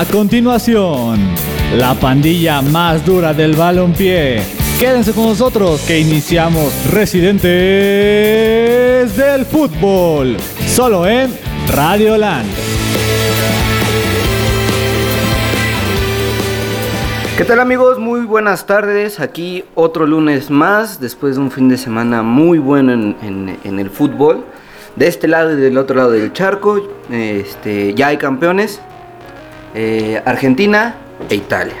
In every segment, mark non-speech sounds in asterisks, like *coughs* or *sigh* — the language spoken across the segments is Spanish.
A continuación, la pandilla más dura del balompié. Quédense con nosotros que iniciamos Residentes del Fútbol, solo en Radio Land. ¿Qué tal amigos? Muy buenas tardes. Aquí otro lunes más, después de un fin de semana muy bueno en, en- el fútbol. De este lado y del otro lado del charco, este, ya hay campeones. Eh, Argentina e Italia.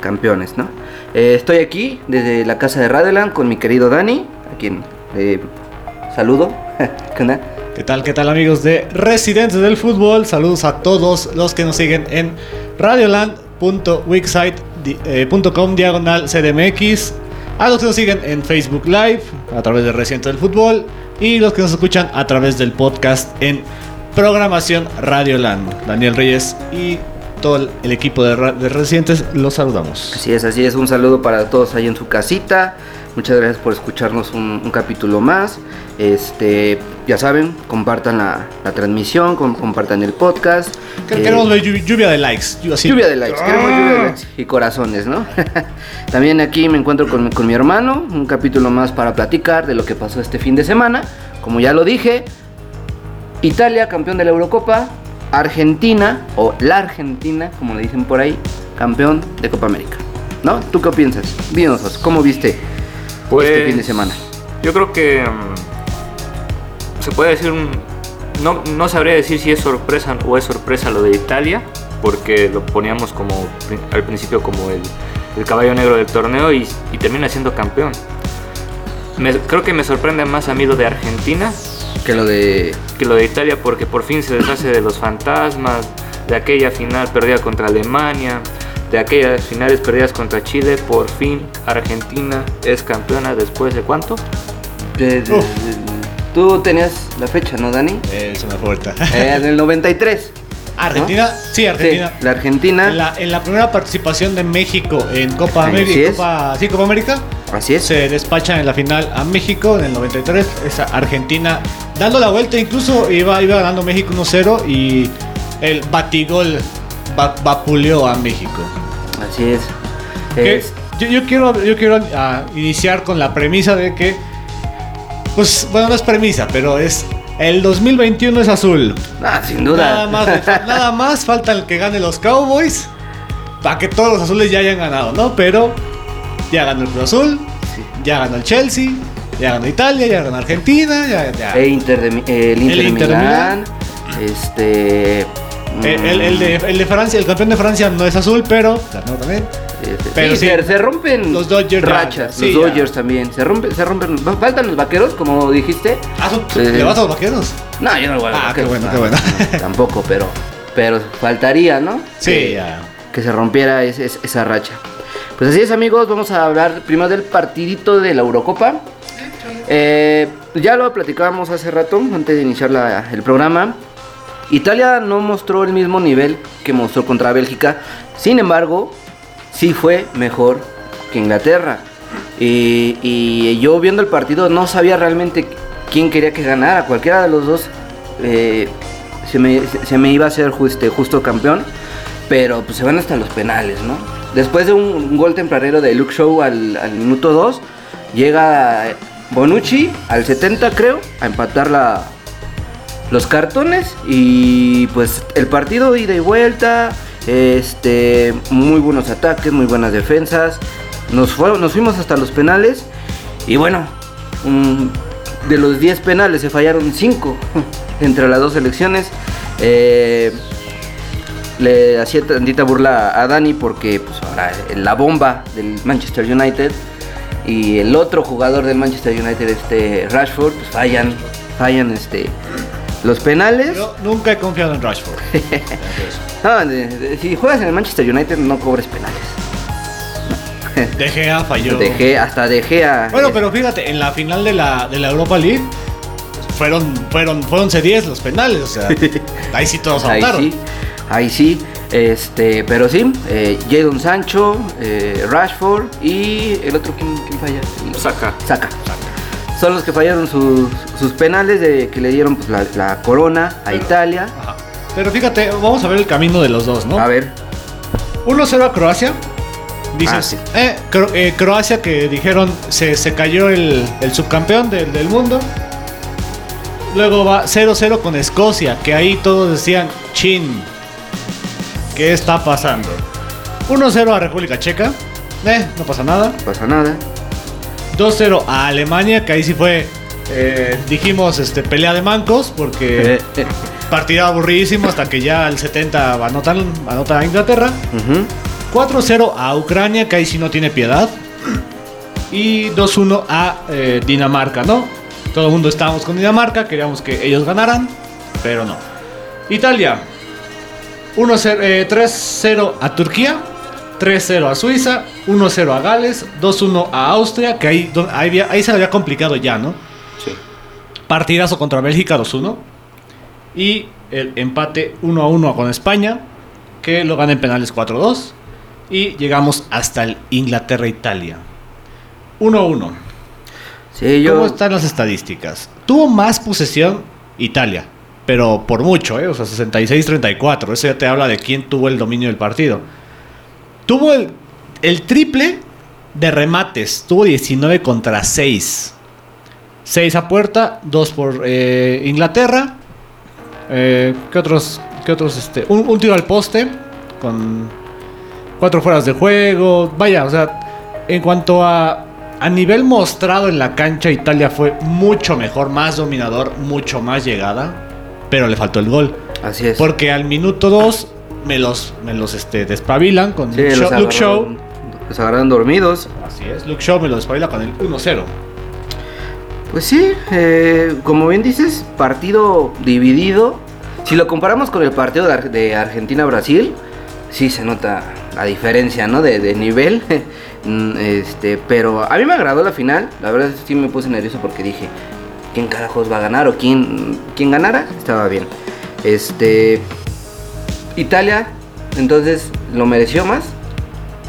Campeones, ¿no? Eh, estoy aquí desde la casa de Radioland con mi querido Dani, a quien eh, saludo. *laughs* ¿Qué tal, qué tal amigos de Residentes del Fútbol? Saludos a todos los que nos siguen en radioland.wixsite.com diagonal CDMX, a los que nos siguen en Facebook Live a través de Residentes del Fútbol y los que nos escuchan a través del podcast en Programación Radioland. Daniel Reyes y todo el equipo de, de Residentes los saludamos. Así es, así es. Un saludo para todos ahí en su casita. Muchas gracias por escucharnos un, un capítulo más. Este, ya saben, compartan la, la transmisión, com- compartan el podcast. Que- Eh, Queremos llu- lluvia de likes. lluvia así. Lluvia de likes, queremos lluvia de Ah. likes y corazones, ¿no? *laughs* También aquí me encuentro con, con mi hermano, un capítulo más para platicar de lo que pasó este fin de semana. Como ya lo dije, Italia, campeón de la Eurocopa, Argentina, o la Argentina, como le dicen por ahí, campeón de Copa América. ¿No? ¿Tú qué piensas? Dinos, ¿cómo viste Pues, este fin de semana? Yo creo que mm, se puede decir un... No, no sabría decir si es sorpresa o es sorpresa lo de Italia, porque lo poníamos como al principio como el, el caballo negro del torneo y, y termina siendo campeón. Me- creo que me sorprende más a mí lo de Argentina Que lo de... que lo de Italia porque por fin se deshace de los fantasmas, de aquella final perdida contra Alemania, de aquellas finales perdidas contra Chile, por fin Argentina es campeona después de cuánto? de- de- Uf. de- Tú tenías la fecha, ¿no, Dani? Eh, se me fue. Eh, en el 93. Argentina, sí, Argentina. Sí, la Argentina. En la, en la primera participación de México en Copa América. Copa, sí, Copa América, Así es. se despachan en la final a México en el 93. Esa Argentina dando la vuelta, incluso iba, iba ganando México 1-0 y el batigol va- vapuleó a México. Así es. Yo, yo quiero, yo quiero ah, iniciar con la premisa de que, pues, bueno, no es premisa, pero es el 2021 es azul. Ah, sin duda. Nada más, nada más falta el que gane los Cowboys para que todos los azules ya hayan ganado, ¿no? Pero ya ganó el Cruz Azul, Sí. ya ganó el Chelsea, ya ganó Italia, ya ganó Argentina, ya, ya. E Inter de, eh, el Inter, El de Inter de Milán. Este. El, el- el de, el de Francia, el campeón de Francia no es azul, pero ganó también. este, pero sí, sí. Se, se rompen Los Dodgers rachas. sí, los ya. Dodgers también. Se rompen, se rompen. Faltan los vaqueros, como dijiste. Ah, ¿tú- tú Eh, ¿Le vas a los vaqueros? No, yo no lo voy a los Ah, qué bueno, no, qué bueno. no, *laughs* tampoco, pero. Pero faltaría, ¿no? Sí, Que- ya. que se rompiera esa racha. Pues así es amigos, vamos a hablar primero del partidito de la Eurocopa. Eh, ya lo platicábamos hace rato, antes de iniciar el programa. Italia no mostró el mismo nivel que mostró contra Bélgica, sin embargo, sí fue mejor que Inglaterra. Y, yo viendo el partido no sabía realmente quién quería que ganara, cualquiera de los dos eh, se, me, se- me iba a hacer justo, justo campeón, pero pues se van hasta los penales, ¿no? Después de un, un gol tempranero de Luke Show al, al minuto 2, llega Bonucci al 70 creo, a empatar la, los cartones. Y pues el partido ida y vuelta, este, muy buenos ataques, muy buenas defensas, nos, fuimos hasta los penales. Y bueno, de los 10 penales se fallaron 5 *laughs* entre las dos selecciones. Eh, le hacía tantita burla a Dani porque pues ahora la bomba del Manchester United y el otro jugador del Manchester United, este Rashford, pues fallan, fallan este los penales. Yo nunca he confiado en Rashford. *laughs* No, de- de- si juegas en el Manchester United no cobres penales. De Gea falló. Dejé, hasta dejé a. Bueno, pero fíjate, en la final de la, de la Europa League fueron, fueron, fueron C10 los penales, o sea, *laughs* ahí sí todos Ahí anotaron. sí, ahí sí. Este, pero sí, eh, Jadon Sancho, eh, Rashford y el otro, ¿quién, quién falla? Saca. Saka. Son los que fallaron sus, sus penales de que le dieron pues, la, la corona a Pero- Italia. Ajá. Pero fíjate, vamos a ver el camino de los dos, ¿no? A ver, 1-0 a Croacia. Dices, Ah, sí. eh, Cro- eh, Croacia que dijeron se, se cayó el, el subcampeón del, del mundo. Luego va 0-0 con Escocia, que ahí todos decían, chin, ¿qué está pasando? 1-0 a República Checa, eh, no pasa nada. No pasa nada. 2-0 a Alemania, que ahí sí fue, eh, dijimos, este, pelea de mancos, porque Eh, partido aburridísimo hasta que ya al 70 anotan, anotan a Inglaterra. Ujú. 4-0 a Ucrania, que ahí sí no tiene piedad. Y 2-1 a eh, Dinamarca, ¿no? Todo el mundo estábamos con Dinamarca, queríamos que ellos ganaran, pero no. Italia, 1-0, 3-0 a Turquía, 3-0 a Suiza, 1-0 a Gales, 2-1 a Austria, que ahí, ahí, se había complicado ya, ¿no? Sí. Partidazo contra Bélgica 2-1. Y el empate 1-1 con España, que lo gana en penales 4-2. Y llegamos hasta el Inglaterra-Italia. 1-1. Sí, yo. ¿Cómo están las estadísticas? Tuvo más posesión Italia, pero por mucho, ¿eh? O sea, 66-34. Eso ya te habla de quién tuvo el dominio del partido. Tuvo el, triple de remates. Tuvo 19 contra 6. 6 a puerta, 2 por eh, Inglaterra. Eh, ¿Qué otros? ¿Qué otros? Este, un, un tiro al poste con 4 fueras de juego. Vaya, o sea, en cuanto a, a nivel mostrado en la cancha, Italia fue mucho mejor, más dominador, mucho más llegada. Pero le faltó el gol. Así es. Porque al minuto 2 me los, me los este, despabilan con Sí, Luke, los Shaw, Luke los agarraron dormidos. Así es, Luke Shaw me lo despabila con el 1-0. Pues sí, eh, como bien dices, partido dividido. Si lo comparamos con el partido de, Ar- de Argentina-Brasil, sí se nota la diferencia, ¿no? De, de nivel. *laughs* Mm, este, pero a mí me agradó la final. La verdad sí me puse nervioso porque dije, ¿quién carajos va a ganar? O quién, quién ganara, estaba bien. Este, Italia, entonces lo mereció más.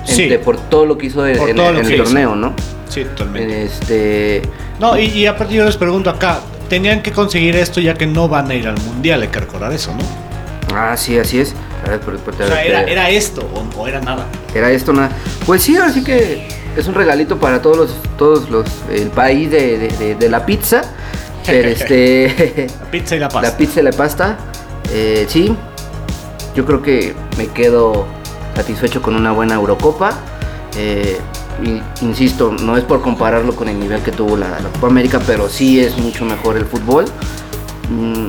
Sí. Este, por todo lo que hizo en, Por el hizo. torneo, ¿no? Sí, totalmente. Este, No, y, y aparte yo les pregunto acá, tenían que conseguir esto ya que no van a ir al mundial, hay que recordar eso, ¿no? Ah, sí, así es. A ver, pero- pero- O sea, era, era esto o, o era nada. era esto nada. Pues sí, así que es un regalito para todos los, todos los, el país de, de- de- de la pizza. Pero *laughs* este, La pizza y la pasta. la pizza y la pasta, eh, sí. Yo creo que me quedo satisfecho con una buena Eurocopa. Eh, insisto, no es por compararlo con el nivel que tuvo la, la Copa América, pero sí es mucho mejor el fútbol. Mm,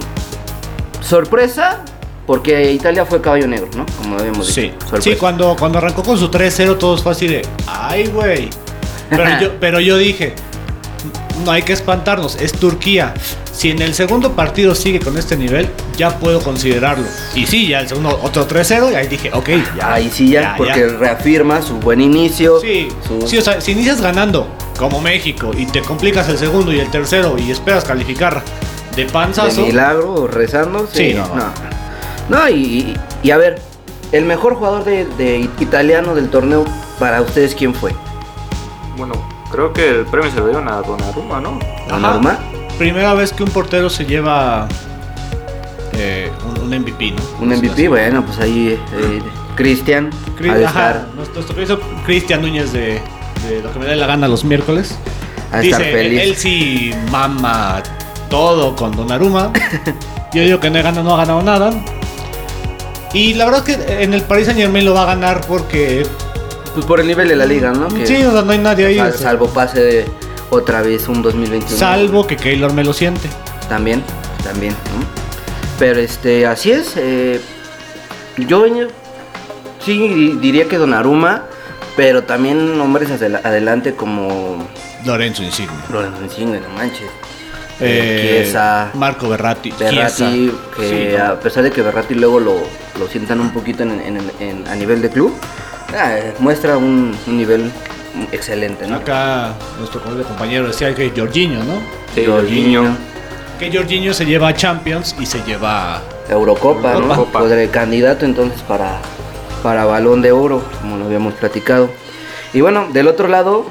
sorpresa, porque Italia fue caballo negro, ¿no? Como habíamos dicho. Sí, Sorpresa. sí cuando, cuando arrancó con su 3-0 todos fue así de, ay güey. Pero *laughs* yo, pero yo dije, no hay que espantarnos, es Turquía. Si en el segundo partido sigue con este nivel, ya puedo considerarlo. Y sí, ya el segundo, otro 3-0, y ahí dije, ok, ya. Ahí sí ya, porque reafirma su buen inicio. Sí, su- sí, o sea, si inicias ganando como México y te complicas el segundo y el tercero y esperas calificar de de panzazo, milagro o rezando. Sí, Sí, no, no. no. Y- y a ver, el mejor jugador de, de italiano del torneo, para ustedes, ¿quién fue? Bueno, creo que el premio se lo dieron a Donnarumma, ¿no? ¿Donnarumma? primera vez que un portero se lleva eh, un, un MVP, ¿no? Un MVP, bueno, pues ahí eh, Cristian Cri- ajá, nuestro, nuestro querido Cristian Núñez de, de lo que me dé la gana los miércoles. de Dice, estar feliz. él, él sí mama todo con Donnarumma. *laughs* Yo digo que no, he ganado, no ha ganado nada. Y la verdad es que en el Paris Saint Germain lo va a ganar porque... Pues por el nivel de la liga, ¿no? Que- Sí, o sea, no hay nadie ahí. sal- salvo pase de otra vez un 2021. salvo que Keylor me lo siente. También, también. ¿no? Pero este, así es. eh, yo sí di- diría que Donnarumma, pero también hombres hacia la- adelante como Lorenzo Insigne. Lorenzo Insigne, no manches. Eh, Chiesa, Marco Berratti. Berratti, que Sí, no. a pesar de que Berratti luego lo, lo sientan un poquito en, en- en- a nivel de club, ah, muestra un, un nivel excelente, ¿no? Acá nuestro compañero decía que Jorginho, ¿no? Sí, Jorginho. Jorginho. Que Jorginho se lleva a Champions y se lleva a Eurocopa, ¿no? Eurocopa. Podré- candidato entonces para, para balón de oro, como lo habíamos platicado. Y bueno, del otro lado,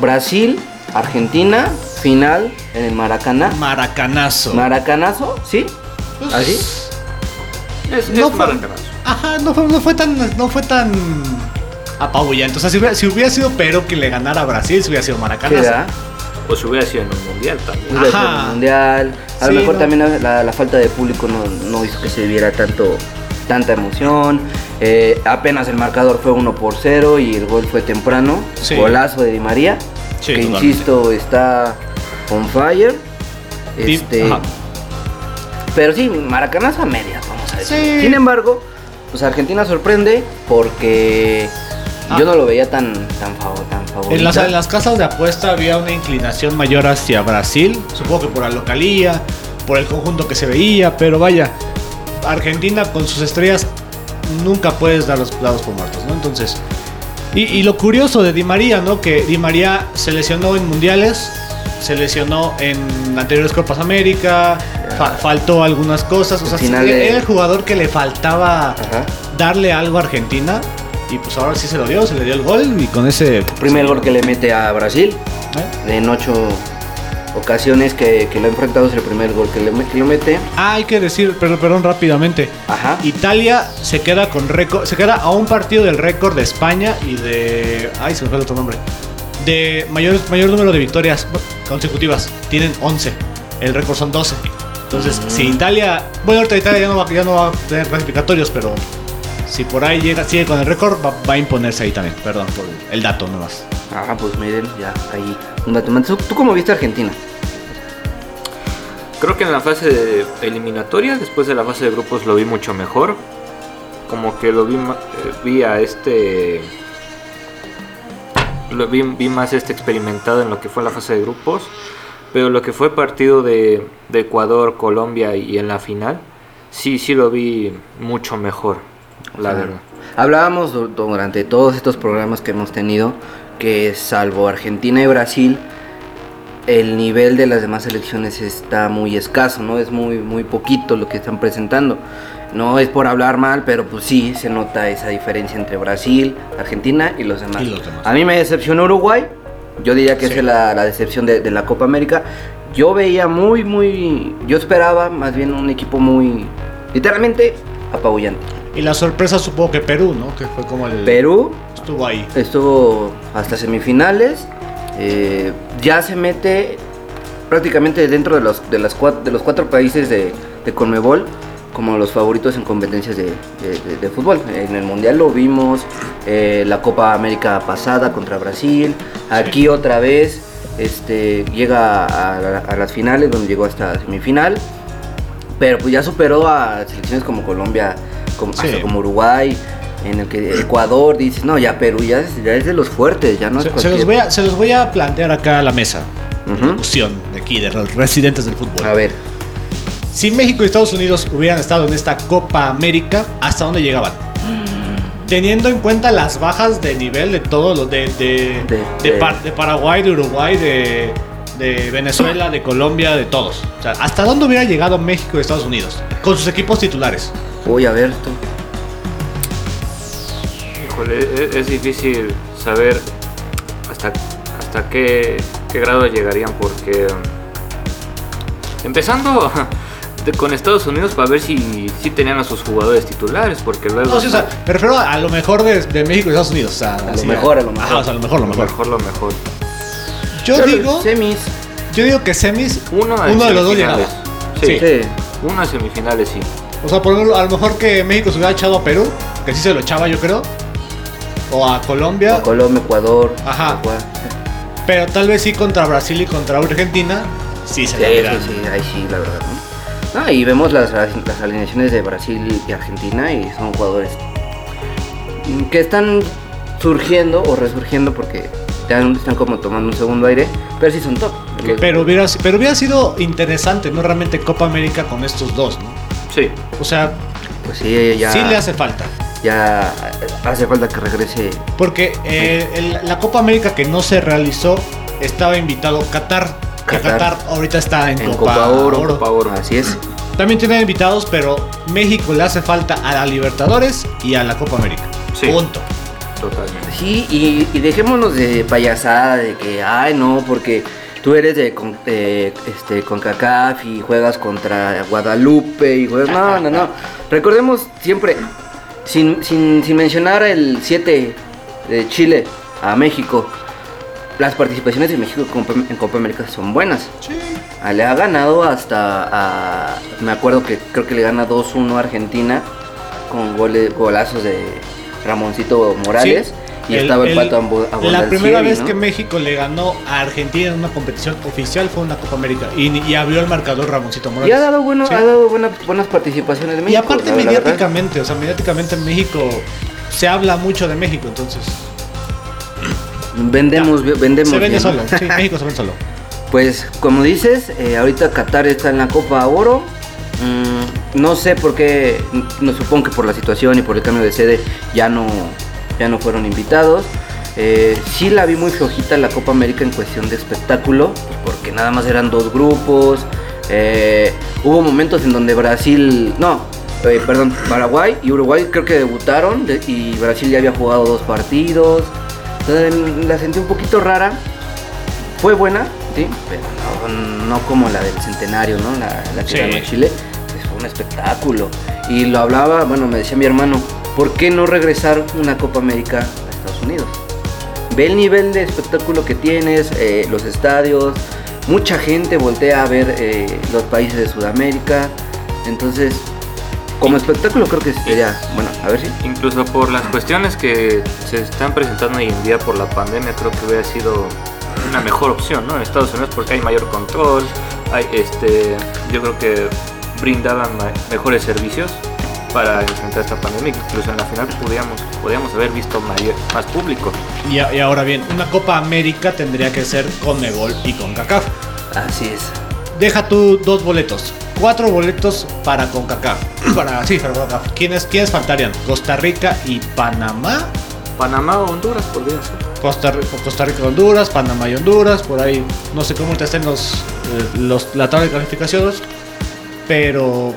Brasil, Argentina, final en el Maracaná. Maracanazo. Maracanazo, ¿sí? ¿Así? Es, no es fue, maracanazo. ajá, no fue, no fue tan, no fue tan apabullante. O sea, si hubiera, si hubiera sido Perú que le ganara a Brasil, si hubiera sido. O si hubiera sido en un mundial también. Hubiera sido Ajá. el mundial. A Sí, lo mejor no. también la, la- la falta de público no, no hizo que se viera tanto tanta emoción. Eh, apenas el marcador fue 1 por 0 y el gol fue temprano. Sí. Golazo de Di María. Sí, que totalmente. insisto, está on fire. Este, ajá. pero sí, maracanazo a medias, vamos a decir. Sí. Sin embargo, pues Argentina sorprende porque Ah. yo no lo veía tan, tan, fav- tan favorito. En las, en las casas de apuesta había una inclinación mayor hacia Brasil, supongo que por la localía, por el conjunto que se veía, pero vaya, Argentina con sus estrellas nunca puedes dar los dados por muertos, ¿no? Entonces, y, y lo curioso de Di María, ¿no? Que Di María se lesionó en mundiales, se lesionó en anteriores Copas América, fa- faltó algunas cosas, o sea, era de- el jugador que le faltaba Ajá. darle algo a Argentina. Y pues ahora sí se lo dio, se le dio el gol y con ese... Primer gol que le mete a Brasil. ¿eh? En ocho ocasiones que, que lo ha enfrentado es el primer gol que, le, que lo mete. Ah, hay que decir, perdón, perdón, rápidamente. Ajá. Italia se queda con récord, se queda a un partido del récord de España y de, ay, se me fue el otro nombre, de mayor, mayor número de victorias consecutivas. Tienen 11, el récord son 12. Entonces, Mm. si Italia, bueno, ahorita Italia ya no va, ya no va a tener clasificatorios, pero si por ahí llega, sigue con el récord, va, va a imponerse ahí también. Perdón por el dato nomás. Ah, pues miren, ya ahí un dato más. ¿Tú, tú cómo viste a Argentina? Creo que en la fase de eliminatoria, después de la fase de grupos, lo vi mucho mejor. Como que lo vi, ma- eh, vi a este. Lo vi, vi más este experimentado en lo que fue la fase de grupos. Pero lo que fue partido de, de Ecuador, Colombia y en la final, sí, sí lo vi mucho mejor, la Claro. verdad. Hablábamos du- durante todos estos programas que hemos tenido que salvo Argentina y Brasil, el nivel de las demás selecciones está muy escaso, ¿no? Es muy, muy poquito lo que están presentando. No es por hablar mal, pero pues sí se nota esa diferencia entre Brasil, Argentina y los demás. Y los demás. A mí me decepcionó Uruguay. Yo diría que Sí. es la, la decepción de, de la Copa América. Yo veía muy, muy. Yo esperaba más bien un equipo muy. Literalmente apabullante. Y la sorpresa supongo que Perú, ¿no? Que fue como el... Perú Estuvo ahí. estuvo hasta semifinales. eh, ya se mete prácticamente dentro de los, de las cuat- de los cuatro países de, de Conmebol como los favoritos en competencias de, de- fútbol. En el Mundial lo vimos, eh, la Copa América pasada contra Brasil, aquí otra vez este, llega a, a- a las finales donde llegó hasta semifinal, pero pues ya superó a selecciones como Colombia, como, Sí. hasta como Uruguay. En el que Ecuador dice, no, ya Perú ya es, ya es de los fuertes, ya no es Se, se cualquier... los voy a, se los voy a plantear acá a la mesa. Ujú. Discusión de aquí, de los residentes del fútbol. A ver, Si México y Estados Unidos hubieran estado en esta Copa América, ¿hasta dónde llegaban? Teniendo en cuenta las bajas de nivel de todos los de, de, De- de de- Par- de Paraguay, de Uruguay, de, de Venezuela, de Colombia, de todos. O sea, ¿hasta dónde hubiera llegado México y Estados Unidos? Con sus equipos titulares. Voy a ver tú. Híjole, es, es difícil saber hasta, hasta qué, qué grado llegarían porque mm, empezando *laughs* con Estados Unidos para ver si, si tenían a sus jugadores titulares porque luego No, sí, o sea, me refiero a, a lo mejor de, de México y Estados Unidos. O sea, lo mejor, a lo mejor. Ajá, o sea, a lo mejor, lo lo mejor. mejor lo mejor Yo Pero digo, Semis. yo digo que semis, uno, uno de los dos llegaba. semifinales. Sí. sí, Sí. uno de semifinales sí O sea, por ejemplo, a lo mejor que México se hubiera echado a Perú, que sí se lo echaba yo creo, o a Colombia, O Colombia, Ecuador. Ajá. Pero tal vez sí contra Brasil y contra Argentina, sí se Sí, le sí, sí, ahí sí, la verdad. ¿no? Ah, y vemos las, las alineaciones de Brasil y Argentina y son jugadores que están surgiendo o resurgiendo porque están como tomando un segundo aire, pero sí son top. Los- Pero hubiera, pero hubiera sido interesante, ¿no? Realmente Copa América con estos dos, ¿no? Sí O sea, pues sí, ya, sí le hace falta. ya hace falta que regrese. Porque eh, el- la Copa América que no se realizó estaba invitado Qatar. Que Qatar. Qatar ahorita está en, En Copa, Copa Oro, Oro. Copa Oro. Así es. También tienen invitados, pero México le hace falta a la Libertadores y a la Copa América. Sí. Punto. totalmente Sí, y, y dejémonos de payasada, de que, ay, no, porque tú eres de, con, este, CONCACAF y juegas contra Guadalupe y juegas... No, no, no. Recordemos siempre, sin, sin, sin mencionar el 7 de Chile a México, las participaciones de México en Copa América son buenas. Sí. Ah, Le ha ganado hasta a, me acuerdo que creo que le gana 2-1 a Argentina con goles, golazos de Ramoncito Morales y estaba el, pato Ambo- La primera vez ¿no? que México le ganó a Argentina en una competición oficial fue una Copa América y, y abrió el marcador Ramoncito y Morales. ha dado bueno, Sí. ha dado buenas, buenas participaciones de Y México. aparte la- la verdad. mediáticamente, o sea, mediáticamente en México se habla mucho de México, entonces vendemos, vendemos. se vende solo. Sí, *laughs* México se vende solo. Pues como dices, eh, ahorita Qatar está en la Copa Oro. Mm, no sé por qué, no supongo que por la situación y por el cambio de sede ya no, ya no fueron invitados. Eh, sí la vi muy flojita la Copa América en cuestión de espectáculo, porque nada más eran dos grupos. Eh, hubo momentos en donde Brasil, no, eh, perdón, Paraguay y Uruguay creo que debutaron de- y Brasil ya había jugado dos partidos. Entonces la sentí un poquito rara. Fue buena, sí, pero no, no como la del centenario, ¿no? La, la que Sí. ganó Chile. Pues fue un espectáculo. Y lo hablaba, bueno, me decía mi hermano, ¿por qué no regresar una Copa América a Estados Unidos? Ve el nivel de espectáculo que tienes, eh, los estadios, mucha gente voltea a ver eh, los países de Sudamérica. Entonces, como espectáculo creo que sería, bueno, a ver si. Incluso por las cuestiones que se están presentando hoy en día por la pandemia, creo que hubiera sido una mejor opción, ¿no? En Estados Unidos porque hay mayor control, hay este, yo creo que brindaban mejores servicios para enfrentar esta pandemia. Incluso en la final podríamos, podríamos haber visto mayor- más público. Y, a- y ahora bien, una Copa América tendría que ser con Megol y con CACAF. Así es. Deja tú dos boletos. Cuatro boletos para CONCACAF. *clears throat* Para, sí, para CONCACAF. ¿Quiénes, ¿Quiénes faltarían? Costa Rica y Panamá. Panamá o Honduras podría ser. Costa, Costa Rica, Honduras, Panamá y Honduras. Por ahí, no sé cómo te estén los, eh, los, la tabla de calificaciones. Pero,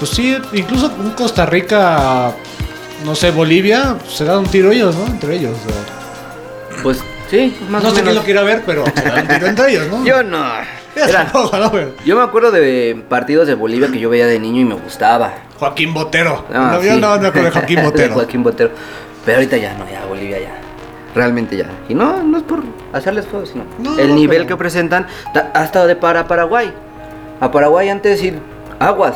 pues sí, incluso un Costa Rica, no sé, Bolivia, se dan un tiro ellos, ¿no? Entre ellos. o. Pues sí, más no o sé quién lo quiera ver, pero se dan un tiro entre ellos, ¿no? Yo no. Yo Era- ¿no? Yo me acuerdo de partidos de Bolivia que yo veía de niño y me gustaba. Joaquín Botero. No, yo sí. no me acuerdo de Joaquín *laughs* De Botero. Joaquín Botero. Pero ahorita ya no, ya Bolivia ya. Realmente ya. Y no, no es por hacerles fuego, sino No, el nivel pero- que presentan ta- hasta de para Paraguay. A Paraguay antes ir aguas.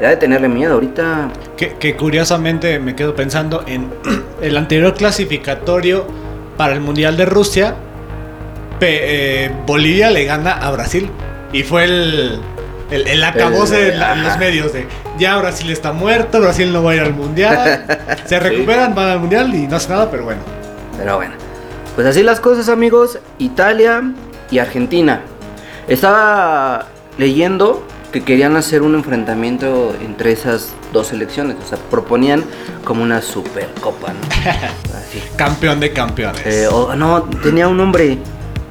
Ya de tenerle miedo. Ahorita Que, que curiosamente me quedo pensando en *clears throat* el anterior clasificatorio para el Mundial de Rusia. pe- eh, Bolivia le gana a Brasil. Y fue el, el, el acabose en, los medios de ya Brasil está muerto, Brasil no va a ir al Mundial. *laughs* Se recuperan, van al Mundial y no hace nada, pero bueno. Pero bueno, pues así las cosas amigos, Italia y Argentina. Estaba leyendo que querían hacer un enfrentamiento entre esas dos selecciones, o sea, proponían como una supercopa, ¿no? *laughs* Así. Campeón de campeones. Eh, o- no, tenía un nombre,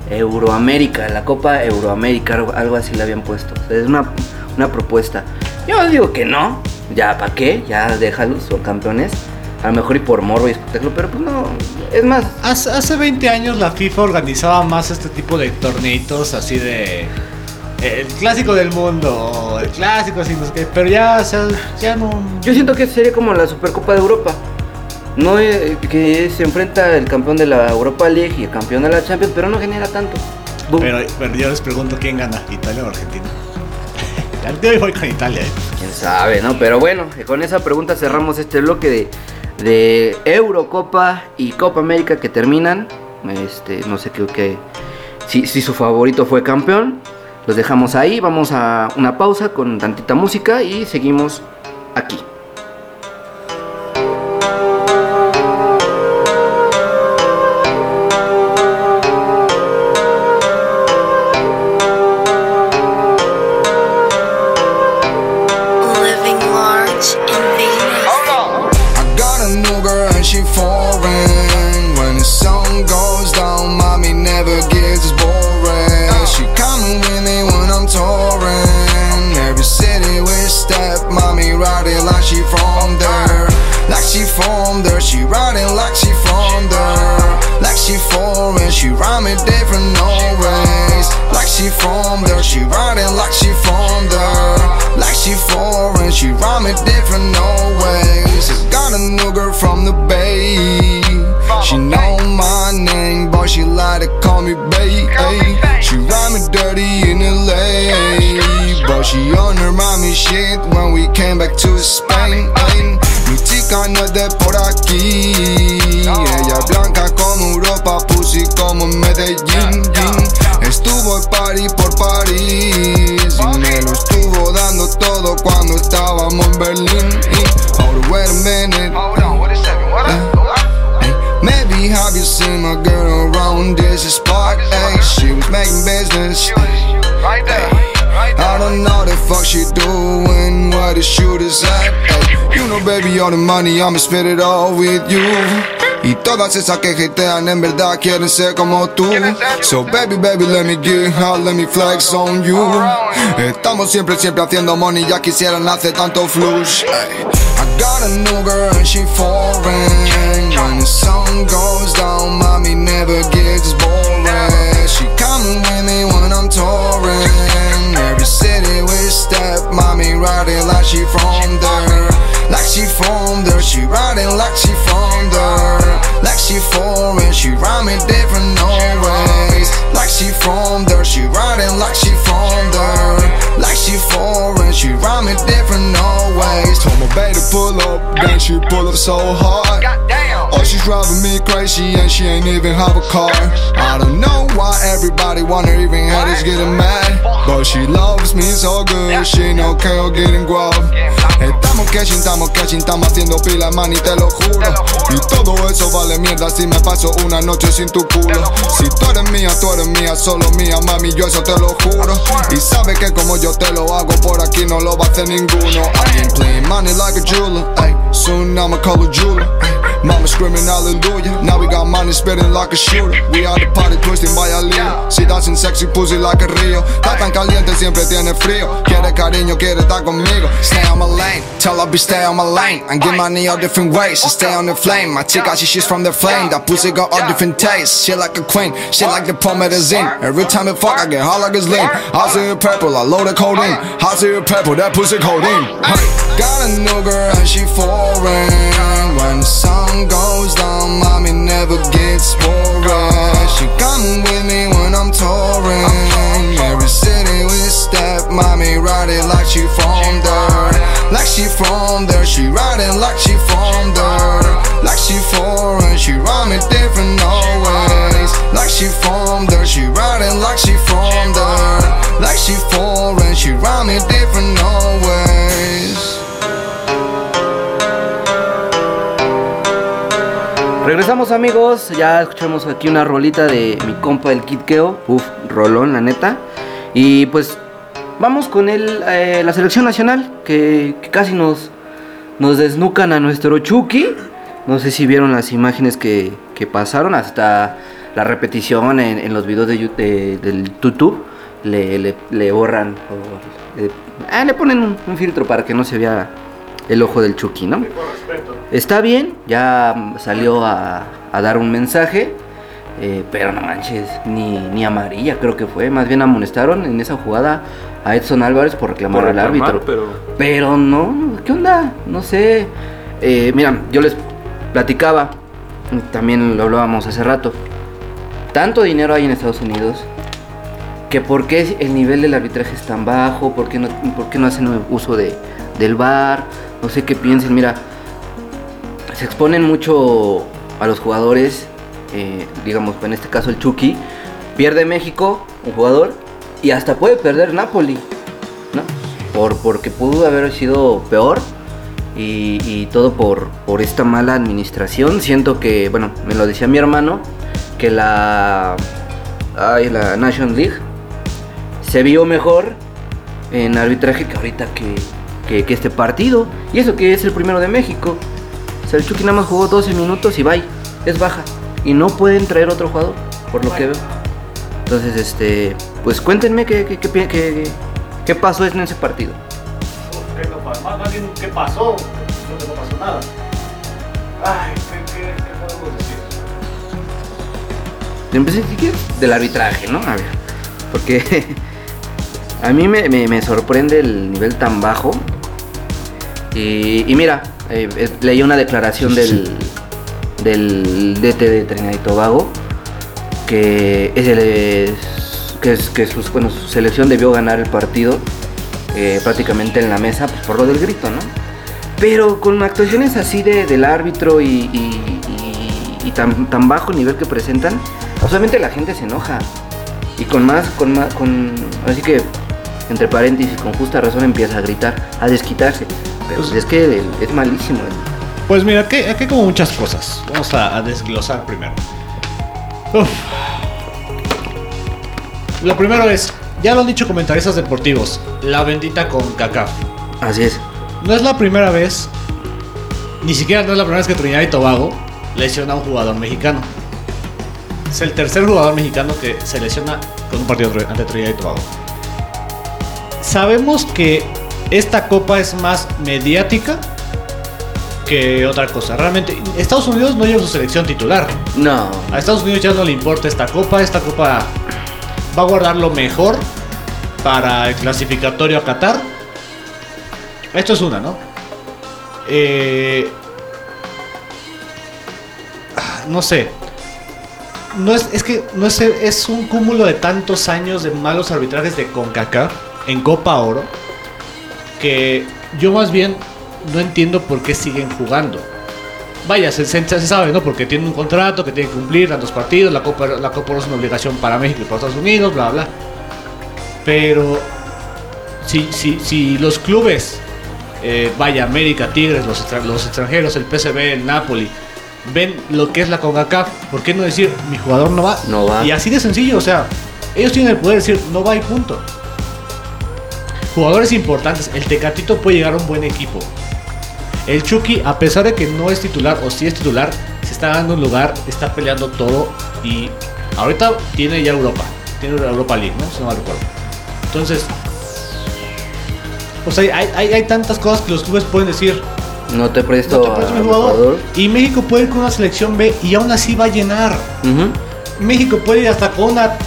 Euroamérica, la Copa Euroamérica, algo, así le habían puesto. O sea, es una, una propuesta. Yo digo que no, ya, ¿para qué? Ya déjalos, son campeones. A lo mejor y por morbo y espectáculo, pero pues no, es más, Hace, hace 20 años la FIFA organizaba más este tipo de torneitos así de... El clásico del mundo, el clásico así, no sé qué, pero ya, o sea, ya no... Yo siento que sería como la Supercopa de Europa. No eh, que se enfrenta el campeón de la Europa League y el campeón de la Champions, pero no genera tanto. Pero, pero yo les pregunto quién gana, Italia o Argentina. *laughs* Yo hoy voy con Italia, ¿eh? Quién sabe, ¿no? Pero bueno, con esa pregunta cerramos este bloque de, de Eurocopa y Copa América que terminan. Este, no sé, creo que si, si su favorito fue campeón. Los dejamos ahí, vamos a una pausa con tantita música y seguimos aquí. She riding like she from there. Like she foreign, she rhyming different no ways. Got a new girl from the bay. She know my name, but she like to call me babe. She rhyming dirty in LA, but she on her mommy shit when we came back to Spain. Mi chica no es de por aquí. Ella blanca como Europa, pussy como Medellín. Estuvo party por París y me lo estuvo dando todo cuando estábamos en Berlín. Ahora wait a minute. Ay, Maybe have you seen my girl around this spot? Ay, eh. she was making business. Eh, I don't know the fuck she doing, where the shooters at. Ay, you know, baby, all the money, I'ma spend it all with you. Y todas esas que hatean en verdad quieren ser como tú. So baby, baby, let me get hot, let me flex on you. Estamos siempre, siempre haciendo money, ya quisieran hacer tanto flush. I got a new girl and she foreign. When the sun goes down, mommy never gets boring. She coming with me when I'm touring. Every city we step, mommy riding like she from she from there, she riding like she from there. Like she foreign, she rhyming different no ways. Like she from there, she riding like she from there. Like she foreign, she rhyming different no ways. Told my baby to pull up, then she pull up so hard. Oh, she's driving me crazy and she ain't even have a car. I don't know why everybody wanna even haters getting mad. But she loves me so good, she ain't no care getting guap. Estamos catching, estamos catching, estamos haciendo pila, man, y te lo juro. Y todo eso vale mierda si me paso una noche sin tu culo. Si tú eres mía, tú eres mía, solo mía, mami, yo eso te lo juro. Y sabes que como yo te lo hago, por aquí no lo va a hacer ninguno. I playing money like a jeweler, ay, soon I'ma call a jeweler. Mama screaming hallelujah, now we got money spitting like a shooter. We out the party twisting by a Leo. Si das in sexy pussy like a río. Está tan caliente, siempre tiene frío. Quiere cariño, quiere estar conmigo. Stay on my lane, tell her be stay on my lane. And get money all different ways, stay on the flame. My chica, she she's from the flame. That pussy got all different tastes. She like a queen, she like the promethazine. Every time I fuck, I get hot like it's lean. I see it purple, I load the codeine. I see it purple, that pussy codeine. Hey. Got a new girl and she foreign. When the sun goes down, mommy never gets boring. She coming with me when I'm touring. Every city we step, mommy riding like she from there. Like she from there, she riding like she from there. Like she foreign, she rhyming different no ways. Like she from there, she riding like she from there. Like she foreign, she rhyming different no Regresamos amigos, ya escuchamos aquí una rolita de mi compa el Kid Keo, uf, rolón la neta. Y pues vamos con el, eh, la selección nacional, que, casi nos, nos desnucan a nuestro Chucky. No sé si vieron las imágenes que, que pasaron, hasta la repetición en, los videos de, del YouTube. Le, le, le borran, o, eh, ah, le ponen un filtro para que no se vea el ojo del Chucky, ¿no? Está bien, ya salió a, a dar un mensaje, eh, pero no manches, ni, ni amarilla creo que fue. Más bien amonestaron en esa jugada a Edson Álvarez por reclamar Por al árbitro. pero- Pero no, ¿qué onda? No sé. Eh, mira, yo les platicaba, también lo hablábamos hace rato. Tanto dinero hay en Estados Unidos que por qué el nivel del arbitraje es tan bajo, por qué no, por qué no hacen uso de, del VAR, no sé qué piensen, mira, se exponen mucho a los jugadores, eh, digamos, en este caso el Chucky, pierde México, un jugador, y hasta puede perder Napoli, ¿no? Por, porque pudo haber sido peor. Y, y todo por, por esta mala administración. Siento que, bueno, me lo decía mi hermano, que la, ay, la Nation League se vio mejor en arbitraje que ahorita que, que, que este partido. Y eso que es el primero de México. O sea, el Chucky nada más jugó 12 minutos y bye. Es baja. Y no pueden traer otro jugador, por lo que veo. Entonces, este, pues cuéntenme qué, qué, qué, qué- qué pasó en ese partido. ¿Qué, no pa- más, más bien, ¿qué pasó? Creo que no pasó nada. Ay, ¿qué, qué, qué podemos decir? Empecé del arbitraje, ¿no? A ver. Porque *laughs* a mí me, me- me sorprende el nivel tan bajo. Y, mira, eh, eh, leí una declaración del, del DT de Trinidad y Tobago que, es el- que, es- que su selección debió ganar el partido eh, prácticamente en la mesa pues, por lo del grito, ¿no? Pero con actuaciones así de, del árbitro y, y- tan, tan bajo nivel que presentan, usualmente la gente se enoja. Y con más, con más, con. Así que, entre paréntesis, con justa razón empieza a gritar, a desquitarse. Pero Pues- es que es malísimo. Pues mira, aquí, aquí hay como muchas cosas. Vamos a, a desglosar primero. Uf. Lo primero es, ya lo han dicho comentaristas deportivos, la bendita con CACAF. Así es. No es la primera vez, ni siquiera no es la primera vez que Trinidad y Tobago lesiona a un jugador mexicano. Es el tercer jugador mexicano que se lesiona con un partido ante Trinidad y Tobago. Sabemos que esta copa es más mediática que otra cosa. Realmente, Estados Unidos no lleva su selección titular. No. A Estados Unidos ya no le importa esta copa. Esta copa va a guardar lo mejor para el clasificatorio a Qatar. Esto es una, ¿no? Eh, no sé. No es, es que no es, es un cúmulo de tantos años de malos arbitrajes de CONCACAF en Copa Oro que yo más bien no entiendo por qué siguen jugando. Vaya, se, se- se sabe, ¿no? Porque tienen un contrato que tienen que cumplir, tantos partidos, la Copa, la Copa es una obligación para México y para Estados Unidos, bla, bla. Pero si, si, si los clubes, eh, vaya, América, Tigres, los, los extranjeros, el PSV, el Napoli, ven lo que es la CONCACAF, ¿por qué no decir, mi jugador no va? No va. Y así de sencillo, o sea, ellos tienen el poder de decir, no va y punto. Jugadores importantes, el Tecatito puede llegar a un buen equipo. El Chucky, a pesar de que no es titular o sí es titular, se está dando un lugar, está peleando todo y ahorita tiene ya Europa. Tiene Europa League, ¿no? Si no me recuerdo. Entonces, o sea, hay, hay, hay tantas cosas que los clubes pueden decir. No te presto No te presto mi jugador. Y México puede ir con una selección B y aún así va a llenar. México puede ir hasta con una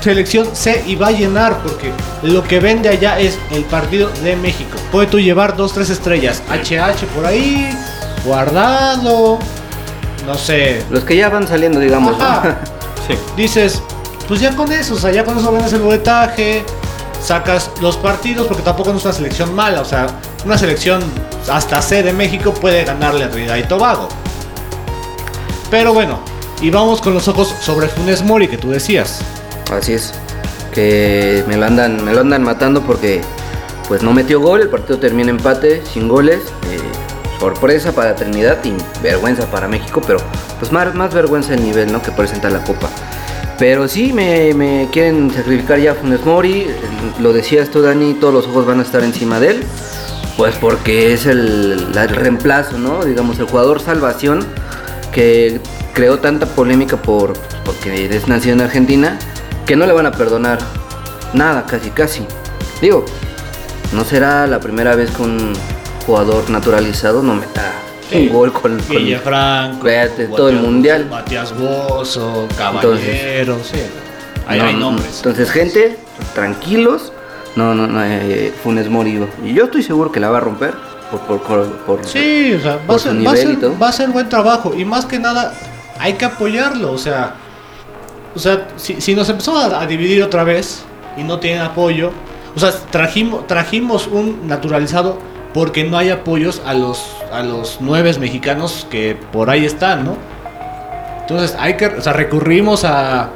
selección C y va a llenar porque lo que vende allá es el partido de México. Puede tú llevar dos, tres estrellas, HH por ahí, guardado, no sé. Los que ya van saliendo, digamos. ¿no? Ajá. *laughs* Sí. Dices, pues ya con eso, o sea, ya con eso vendes el boletaje, sacas los partidos porque tampoco no es una selección mala, o sea, una selección hasta C de México puede ganarle a Trinidad y Tobago. Pero bueno, y vamos con los ojos sobre Funes Mori que tú decías. Así es. Que me lo andan, me lo andan matando porque pues no metió gol, el partido termina empate, sin goles. eh, sorpresa para Trinidad y vergüenza para México, pero pues más, más vergüenza el nivel ¿no? que presenta la Copa. Pero sí, me, quieren sacrificar ya a Funes Mori. Lo decías tú, Dani, todos los ojos van a estar encima de él. Pues porque es el, el reemplazo, ¿no? Digamos, el jugador salvación que creó tanta polémica por porque es nacido en Argentina que no le van a perdonar nada, casi, casi. Digo, no será la primera vez que un jugador naturalizado no meta Sí. un gol con, con- Villafranco, Fíjate, todo el mundial. Matías Bozo, Caballero, sí. Hay, No, hay no, nombres. Entonces, gente, tranquilos. No, no, no, eh, Funes Mori. Y yo estoy seguro que la va a romper. Por, por, por, por- Sí, o sea, va a, ser, va, a ser, va a ser buen trabajo. Y más que nada, hay que apoyarlo. O sea, o sea si, si nos empezamos a, dividir otra vez y no tienen apoyo, o sea, trajimos, trajimos un naturalizado porque no hay apoyos a los, a los nueve mexicanos que por ahí están, ¿no? Entonces, hay que, o sea, recurrimos a,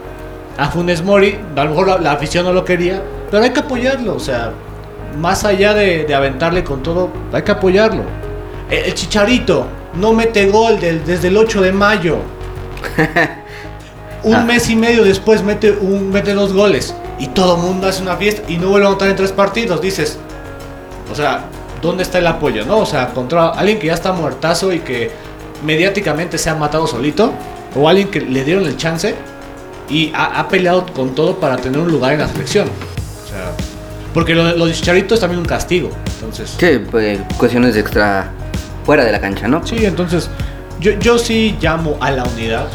a Funes Mori. A lo mejor la, afición no lo quería, pero hay que apoyarlo. O sea, más allá de, de aventarle con todo, hay que apoyarlo. El, Chicharito no mete gol desde el 8 de mayo. *laughs* Un Ah. mes y medio después mete, un, mete dos goles. Y todo el mundo hace una fiesta y no vuelve a anotar en tres partidos. Dices, o sea, ¿dónde está el apoyo? ¿No? O sea, contra alguien que ya está muertazo y que mediáticamente se ha matado solito. O alguien que le dieron el chance y ha, ha peleado con todo para tener un lugar en la selección. O sea, porque lo, lo de Chicharito es también un castigo. Entonces, Sí, pues, cuestiones extra fuera de la cancha, ¿no? sí, entonces yo, yo sí llamo a la unidad.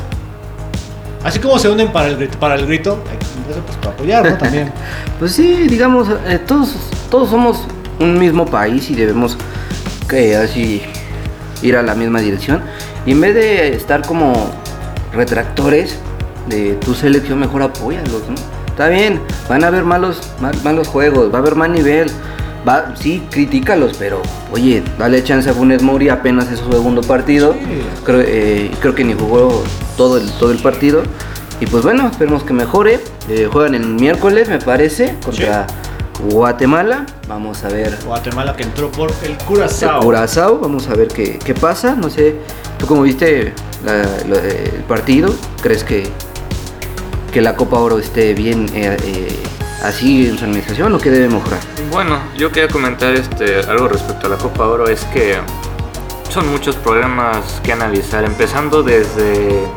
Así como se unen para el grito, para el grito Eso pues para apoyar, ¿no? También. *laughs* Pues sí, digamos, eh, todos, todos somos un mismo país y debemos que así ir a la misma dirección. Y en vez de estar como retractores de tu selección, mejor apóyalos, ¿no? Está bien, van a haber malos, mal- malos juegos, va a haber mal nivel. Va, sí, critícalos, pero oye, dale chance a Funes Mori, apenas es su segundo partido. Sí. Creo, eh, creo que ni jugó todo el, todo el partido. Y pues bueno, esperemos que mejore. Eh, juegan el miércoles, me parece, contra Guatemala. Vamos a ver. Guatemala que entró por el Curazao. Curazao, vamos a ver qué, qué pasa. No sé, ¿tú cómo viste la- el partido? ¿Crees que, que la Copa Oro esté bien eh, eh, así en su administración o que debe mejorar? Bueno, yo quería comentar este, algo respecto a la Copa Oro, es que son muchos problemas que analizar, empezando desde,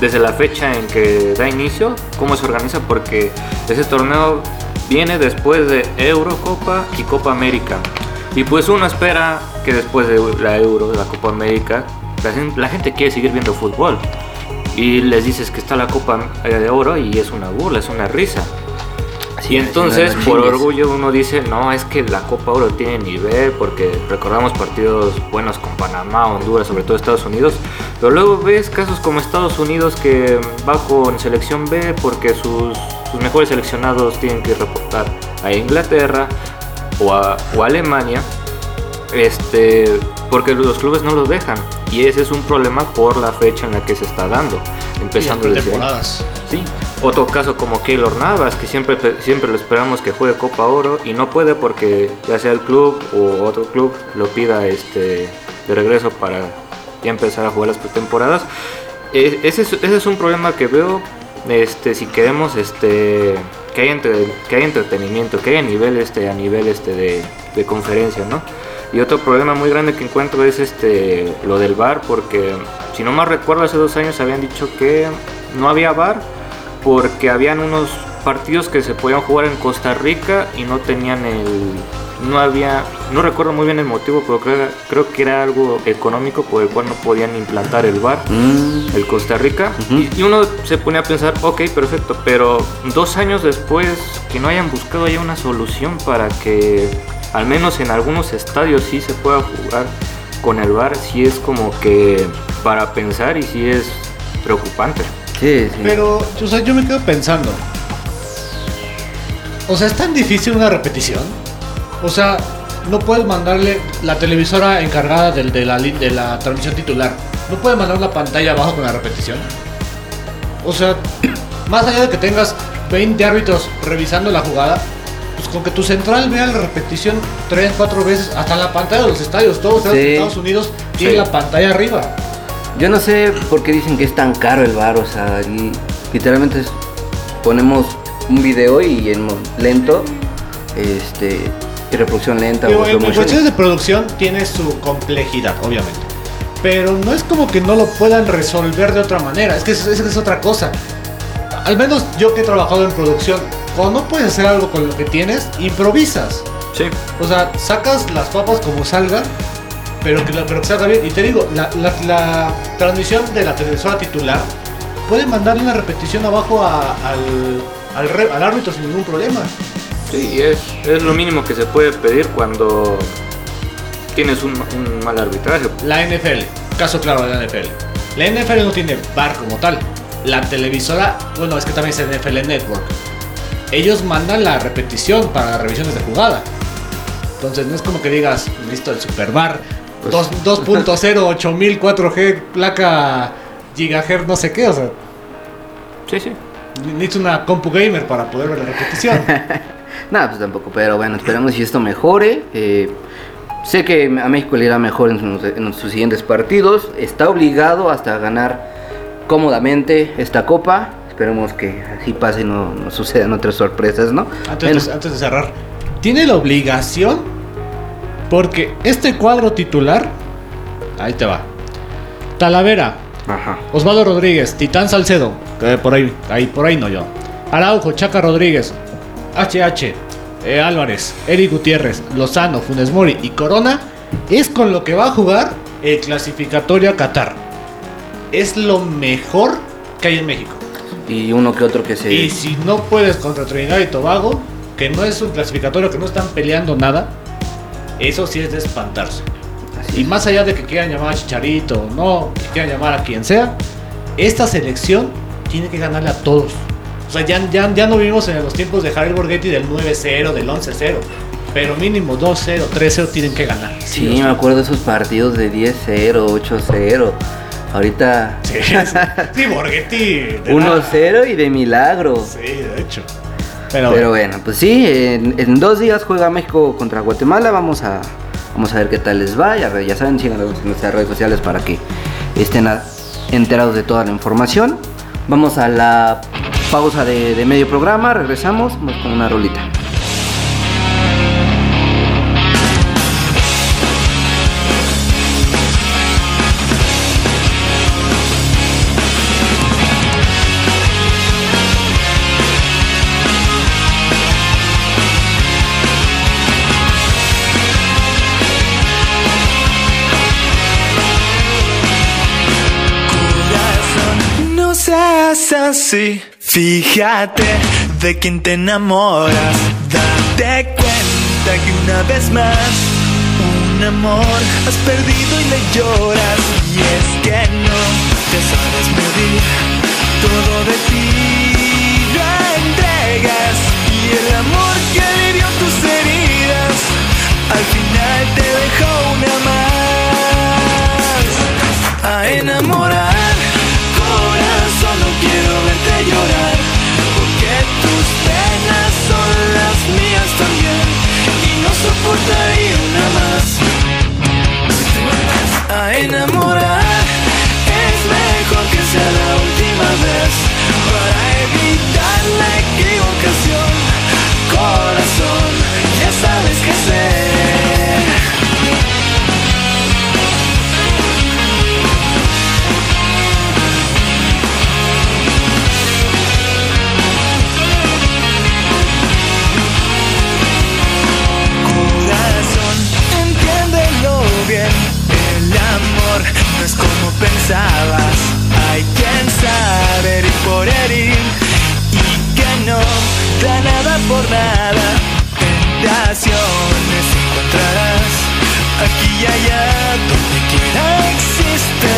desde la fecha en que da inicio, cómo se organiza, porque ese torneo viene después de Eurocopa y Copa América. Y pues uno espera que después de la Euro, la Copa América, la gente, la gente quiere seguir viendo fútbol. Y les dices que está la Copa eh, de Oro y es una burla, es una risa. Y entonces, por orgullo, uno dice, no, es que la Copa Oro tiene nivel, porque recordamos partidos buenos con Panamá, Honduras, sobre todo Estados Unidos, pero luego ves casos como Estados Unidos que va con selección B porque sus, sus mejores seleccionados tienen que reportar a Inglaterra o a, o a Alemania, este, porque los clubes no los dejan. Y ese es un problema por la fecha en la que se está dando, empezando desde ahí. temporadas. Sí, otro caso como Keylor Navas, que siempre, siempre lo esperamos que juegue Copa Oro y no puede porque ya sea el club o otro club lo pida este, de regreso para ya empezar a jugar las pretemporadas. E- Ese es, ese es un problema que veo este, si queremos este, que, haya entre- que haya entretenimiento, que haya nivel este, a nivel este, de, de conferencia, ¿no? Y otro problema muy grande que encuentro es este lo del bar, porque si no mal recuerdo hace dos años habían dicho que no había bar porque habían unos partidos que se podían jugar en Costa Rica y no tenían el no había no recuerdo muy bien el motivo pero creo, creo que era algo económico por el cual no podían implantar el bar Mm, el Costa Rica. Y, y uno se pone a pensar ok perfecto pero dos años después que no hayan buscado ya una solución para que al menos en algunos estadios sí se pueda jugar con el bar sí es como que para pensar y sí es preocupante sí, sí. Pero, o sea, yo me quedo pensando. O sea, es tan difícil una repetición. O sea, no puedes mandarle la televisora encargada del- de, la, de la transmisión titular. No puedes mandar la pantalla abajo con la repetición. O sea, *clears throat* más allá de que tengas 20 árbitros revisando la jugada, pues con que tu central vea la repetición 3, 4 veces, hasta la pantalla de los estadios, todos los Sí. Estados Unidos tienen Sí. la pantalla arriba. Yo no sé por qué dicen que es tan caro el bar, o sea, y literalmente es- ponemos un video y en lento, este, y reproducción lenta Digo, o en, cuestiones de producción tiene su complejidad, obviamente. Pero no es como que no lo puedan resolver de otra manera. Es que es, es- es otra cosa. Al menos yo que he trabajado en producción, cuando no puedes hacer algo con lo que tienes, improvisas. sí O sea, sacas las papas como salgan, pero que, pero que salga bien. Y te digo, la, la- la transmisión de la televisora titular puede mandarle una repetición abajo a- al, al, re- al árbitro sin ningún problema. Sí, es, es lo mínimo que se puede pedir cuando tienes un, un mal arbitraje. La NFL, caso claro de la NFL. La NFL no tiene bar como tal. La televisora, bueno, es que también es NFL Network. Ellos mandan la repetición para las revisiones de jugada. Entonces no es como que digas, listo, el super bar. Pues- 2.0, 8000, 4G, placa gigahertz, no sé qué. O sea, Sí, sí. necesitas una compu gamer para poder ver la repetición. *laughs* Nada, pues tampoco, pero bueno, esperemos si esto mejore. eh, sé que a México le irá mejor en sus, en sus siguientes partidos. Está obligado hasta a ganar cómodamente esta copa. Esperemos que así pase y no, no sucedan otras sorpresas, ¿no? Antes, Bueno, antes de cerrar, tiene la obligación porque este cuadro titular, ahí te va. Talavera, Ajá. Osvaldo Rodríguez, Titán Salcedo, que por ahí, ahí por ahí no yo. Araujo, Chaca Rodríguez, HH, eh, Álvarez, Eric Gutiérrez, Lozano, Funes Mori y Corona es con lo que va a jugar el clasificatorio a Qatar. Es lo mejor que hay en México. Y uno que otro que se... Y si no puedes contra Trinidad y Tobago, que no es un clasificatorio, que no están peleando nada, eso sí es de espantarse. Así Y más allá de que quieran llamar a Chicharito o no, que quieran llamar a quien sea, esta selección tiene que ganarle a todos. O sea, ya, ya, ya no vivimos en los tiempos de Javier Borghetti del 9-0, del 11-0. Pero mínimo 2-0, 3-0 tienen que ganar. Sí, o me sí. acuerdo de esos partidos de 10-0, 8-0. Ahorita Sí, sí, sí, *laughs* Borghetti. de nada. 1-0 y de milagro. Sí, de hecho. Pero, Pero bueno, bueno, pues sí, en, en dos días juega México contra Guatemala. Vamos a, vamos a ver qué tal les va. Ya, ya saben, síganos en nuestras redes sociales para que estén a- enterados de toda la información. Vamos a la pausa de, de medio programa. Regresamos con una rolita. Así. Fíjate de quién te enamoras. Date cuenta que una vez más, un amor has perdido y le lloras. Y es que no te sabes medir todo de ti. Lo entregas y el amor que alivió tus heridas al final te dejó una más a enamorar. Quiero verte llorar, porque tus penas son las mías también, y no soportaría una más. A enamorar es mejor que sea la última vez para evitar la quien sabe herir por herir y que no da nada por nada. Tentaciones encontrarás aquí y allá, donde quiera existen.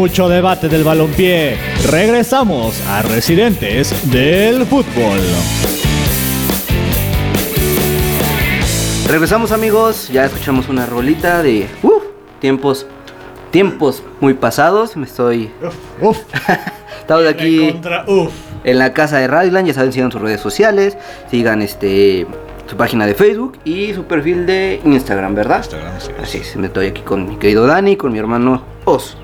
mucho debate del balompié. Regresamos a Residentes del Fútbol. Regresamos amigos, ya escuchamos una rolita de uf, tiempos, tiempos muy pasados. Me estoy, Uf, *laughs* estamos aquí contra, uf. en la casa de Radioland. Ya saben, sigan sus redes sociales, sigan este su página de Facebook y su perfil de Instagram, ¿verdad? Instagram, sí. Así es, me estoy aquí con mi querido Dani, con mi hermano Os.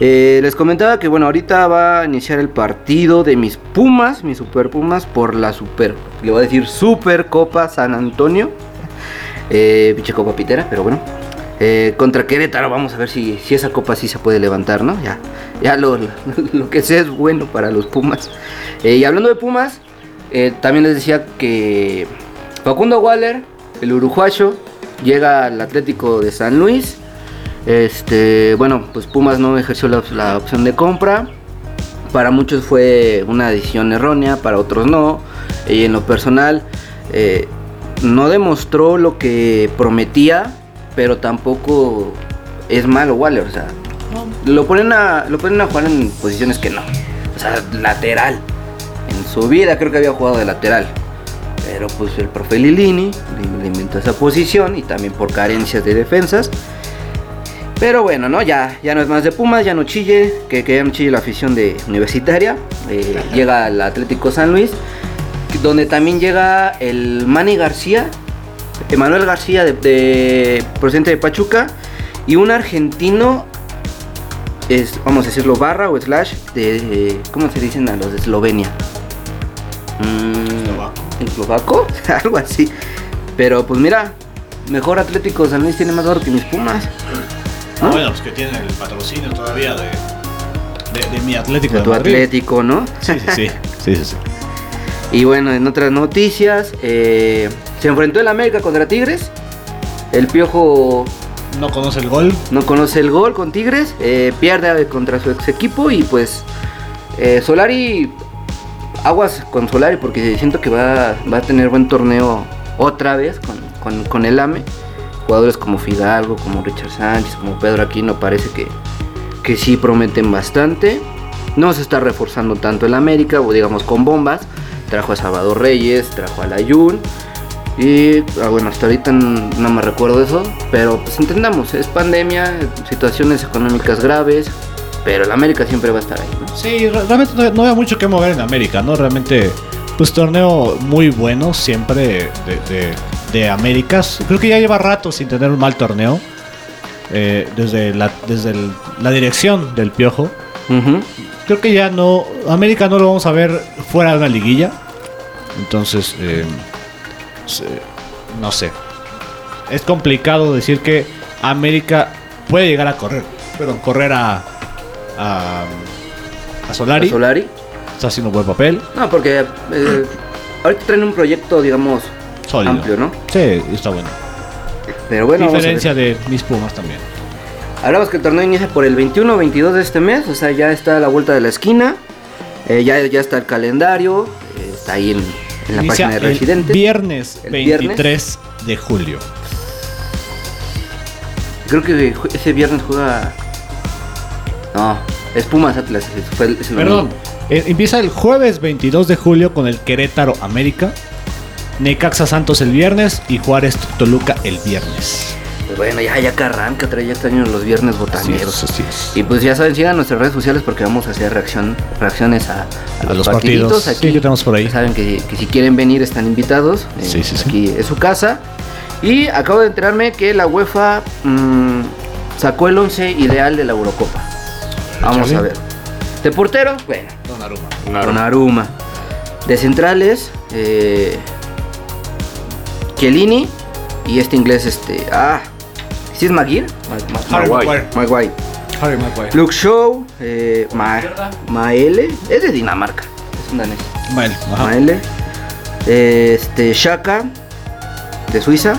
Eh, les comentaba que bueno, ahorita va a iniciar el partido de mis Pumas, mis Super Pumas, por la Super, le voy a decir Super Copa San Antonio. Eh, pinche Copa Pitera, pero bueno. Eh, contra Querétaro, vamos a ver si, si esa copa sí se puede levantar, ¿no? Ya, ya lo, *laughs* lo que sé es bueno para los Pumas. Eh, y hablando de Pumas, eh, también les decía que Facundo Waller, el uruguayo, llega al Atlético de San Luis. Este, bueno, pues Pumas no ejerció la, la opción de compra. para muchos fue una decisión errónea, para otros no. Y en lo personal, eh, no demostró lo que prometía, pero tampoco es malo Waller. O sea, lo ponen, a, lo ponen a jugar en posiciones que no. O sea, lateral. En su vida creo que había jugado de lateral. Pero pues el profe Lilini le, le inventó esa posición y también por carencias de defensas. Pero bueno, ¿no? Ya, ya no es más de Pumas, ya no chille, que, que ya no chille la afición de universitaria. Eh, llega al Atlético San Luis, donde también llega el Manny García, Emanuel García de, de procedente de Pachuca, y un argentino, es, vamos a decirlo, barra o slash, de, ¿cómo se dicen a los de Eslovenia? Mm, ¿Eslovaco? *laughs* Algo así. Pero pues mira, mejor Atlético San Luis tiene más oro que mis Pumas. Ah, bueno, pues que tiene el patrocinio todavía de, de, de mi Atlético de de tu Madrid. Atlético, ¿no? Sí, sí, sí. sí, sí, sí. *laughs* Y bueno, en otras noticias, eh, se enfrentó el América contra Tigres. El Piojo No conoce el gol. no conoce el gol con Tigres, eh, pierde contra su ex equipo y pues eh, Solari, aguas con Solari porque siento que va, va a tener buen torneo otra vez con, con- con el AME. Jugadores como Fidalgo, como Richard Sánchez, como Pedro Aquino parece que, que sí prometen bastante. No se está reforzando tanto el América, o digamos con bombas. Trajo a Salvador Reyes, trajo a Layun. Y ah, bueno, hasta ahorita no me recuerdo eso, pero pues entendamos, es pandemia, situaciones económicas graves, pero el América siempre va a estar ahí, ¿no? Sí, re- realmente no, no había mucho que mover en América, ¿no? Realmente, pues torneo muy bueno siempre de, de, de Américas. Creo que ya lleva rato sin tener un mal torneo. eh, desde la, desde el- la dirección del Piojo. Creo que ya no. América no lo vamos a ver fuera de una liguilla. Entonces, eh, no sé. Es complicado decir que América puede llegar a correr. Perdón, correr a. a, a Solari. ¿A Solari? Está haciendo buen papel. No, porque eh, ahorita traen un proyecto, digamos, Sólido. amplio, ¿no? Sí, está bueno. Pero bueno. Diferencia de mis Pumas también. Hablamos que el torneo inicia por el 21 o 22 de este mes, o sea, ya está a la vuelta de la esquina, eh, ya, ya está el calendario, eh, está ahí en, en la Inicia página de Residentes. viernes El 23 de julio. Creo que ese viernes juega... No, es Pumas Atlas, es, fue el- Perdón. eh, empieza el jueves 22 de julio con el Querétaro América. Necaxa Santos el viernes y Juárez Toluca el viernes. Pues bueno, ya, ya que arranca, trae ya extraño los viernes Así botaneros. es, así es. Y pues ya saben, sigan nuestras redes sociales porque vamos a hacer reacción, reacciones a, a los, los partiditos. partidos. Sí, que tenemos por ahí. Saben que, que si quieren venir están invitados. Eh, Sí, sí, sí. Aquí es su casa. Y acabo de enterarme que la UEFA mm, sacó el 11 ideal de la Eurocopa. Vamos a ver. De portero, bueno, Una- Donnarumma. De centrales, eh, Chiellini y este inglés, este, ah, ¿sí es Maguire? Harry Maguire. Maguire. Harry Maguire. Luke Shaw, eh, Ma- Maele, es de Dinamarca, es un danés. Bueno, ajá. Maele, eh, este, Shaka, de Suiza,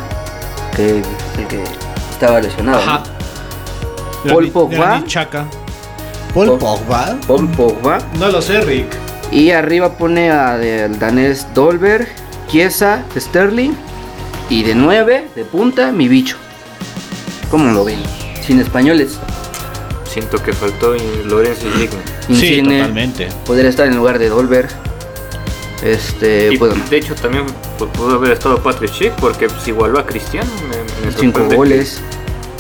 que, el que estaba lesionado. Ajá. ¿no? Paul Pogba. Xhaka. Paul Pogba. Paul Pogba. No lo sé, Rick. Y arriba pone a del danés Dolberg, Chiesa, Sterling. Y de 9, de punta, mi bicho. ¿Cómo lo ven? Sin españoles. Siento que faltó y Lorenzo Insigne. Sí, totalmente. Podría estar en lugar de Dolberg. Este, Y pues, de hecho también pu- pudo haber estado Patrick Schick porque pues, igualó a Cristiano. Me, me cinco goles.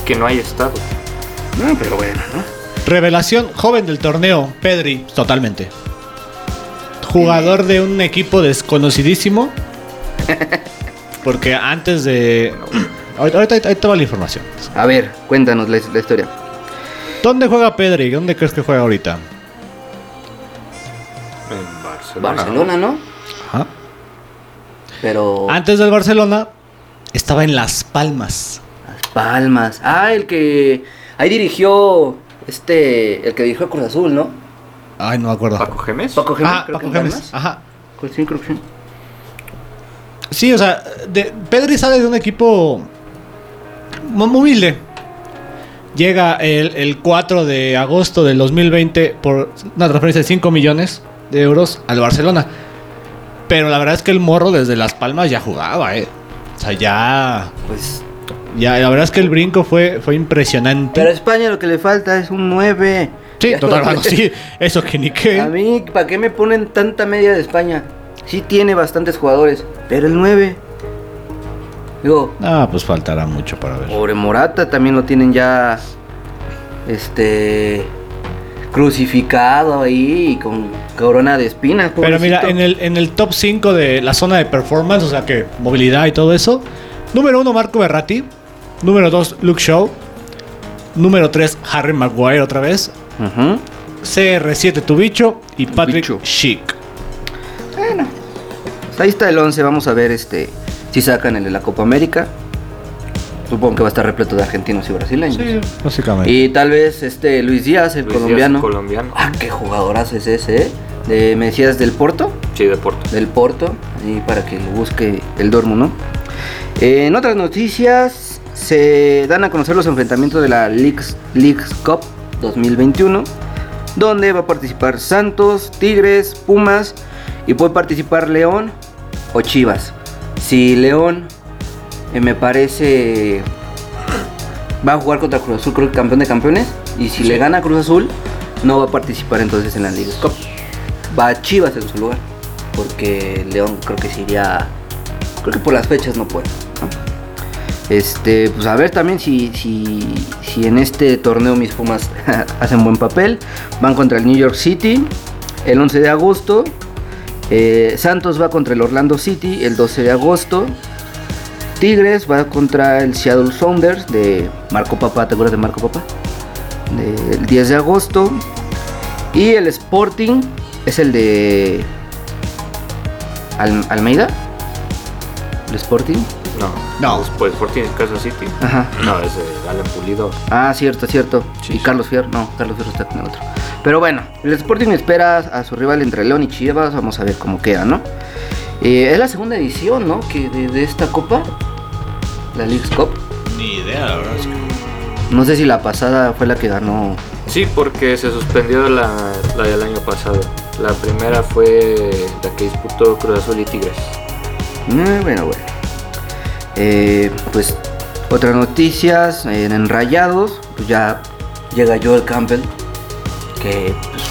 Que, que no haya estado. No, pero bueno, ¿no? Revelación joven del torneo, Pedri, totalmente. Jugador de un equipo desconocidísimo. *laughs* Porque antes de. Ahorita, ahí te va la información. A ver, cuéntanos la, la historia. ¿Dónde juega Pedri? ¿Dónde crees que juega ahorita? En Barcelona. Barcelona, ¿no? Ajá. Pero. Antes del Barcelona, estaba en Las Palmas. Las Palmas. Ah, el que. Ahí dirigió. Este. El que dirigió Cruz Azul, ¿no? Ay, no me acuerdo. Paco Gemes. Paco Gémez. Ah, creo Paco. Palmas. Ajá. Que sí. O sea, de- Pedri sale de un equipo humilde. Llega el, el 4 de agosto del 2020 por una transferencia de 5 millones de euros al Barcelona. Pero la verdad es que el morro desde Las Palmas ya jugaba, ¿eh? O sea, ya. Pues. ya la verdad es que el brinco fue, fue impresionante. Pero a España lo que le falta es un 9. sí, total, bueno, sí. Eso que ni qué. A mí, ¿para qué me ponen tanta media de España? Sí tiene bastantes jugadores, pero el 9. Digo, Ah, pues faltará mucho para ver. pobre Morata también lo tienen ya. Este. Crucificado ahí y con corona de espinas. Pero mira, en el, en el top 5 de la zona de performance, o sea que movilidad y todo eso. Número 1, Marco Berratti. Número 2, Luke Shaw. Número 3, Harry Maguire otra vez. Ujú. CR7, tu bicho. Y Patrick bicho. Schick. Ahí está el 11, vamos a ver este si sacan el de la Copa América. Supongo que va a estar repleto de argentinos y brasileños. básicamente. Y tal vez este Luis Díaz, el Luis Díaz, colombiano. colombiano. Ah, qué jugadorazo es ese, ¿eh? De, me decías del Porto, Sí, de Porto. del Porto, ahí para que lo busque el Dormo, ¿no? Eh, en otras noticias, se dan a conocer los enfrentamientos de la Leagues, Leagues Cup 2021, donde va a participar Santos, Tigres, Pumas y puede participar León o Chivas. Si León eh, me parece va a jugar contra Cruz Azul, creo que campeón de campeones, y si le gana Cruz Azul, no va a participar entonces en la Leagues Cup. Va a Chivas en su lugar, porque León creo que se iría, creo que por las fechas no puede. ¿no? Este, pues a ver también si, si, si en este torneo mis Pumas *laughs* hacen buen papel. Van contra el New York City el 11 de agosto. Eh, Santos va contra el Orlando City el 12 de agosto. Tigres va contra el Seattle Sounders de Marco Papa, ¿te acuerdas de Marco Papa? Del 10 de agosto. Y el Sporting es el de Al- Almeida. El Sporting. No. No. Después Sporting Kansas City. Ajá. No, es de Alan Pulido. Ah, cierto, cierto. Sí, y sí. Carlos Fierro, no, Carlos Fierro está con el otro. Pero bueno, el Sporting espera a su rival entre León y Chivas. Vamos a ver cómo queda, ¿no? Eh, es la segunda edición, ¿no? Que de, de esta copa, la Leagues Cup. Ni idea, la verdad. es que- No sé si la pasada fue la que ganó. Sí, porque se suspendió la, la del año pasado. La primera fue la que disputó Cruz Azul y Tigres. Eh, bueno, bueno. Eh, pues otras noticias en, en Rayados, pues ya llega Joel Campbell. Que pues,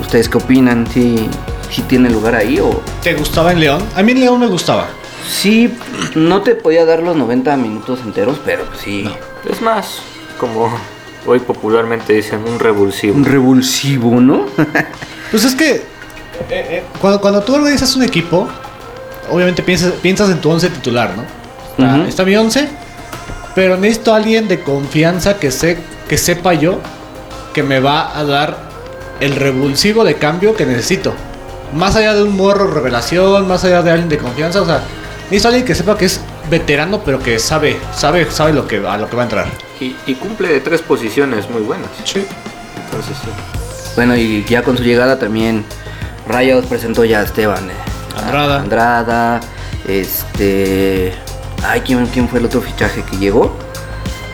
ustedes qué opinan, si, si tiene lugar ahí o ¿Te gustaba en León? A mí en León me gustaba. Sí, no te podía dar los 90 minutos enteros, pero pues sí. Es más, como hoy popularmente dicen, un revulsivo. Un revulsivo, ¿no? *laughs* Pues es que eh, eh, cuando, cuando tú organizas un equipo, obviamente piensas, piensas en tu 11 titular, ¿no? Está, mi 11, pero necesito a alguien de confianza que, sé, que sepa yo que me va a dar el revulsivo de cambio que necesito. Más allá de un morro revelación, más allá de alguien de confianza, o sea, necesito a alguien que sepa que es veterano, pero que sabe, sabe, sabe lo que, a lo que va a entrar. Y, y cumple de tres posiciones muy buenas. Sí. Entonces, sí. Bueno, y ya con su llegada también Rayados presentó ya a Esteban. eh, Andrada. a Andrada, este... Ay, ¿quién, quién fue el otro fichaje que llegó?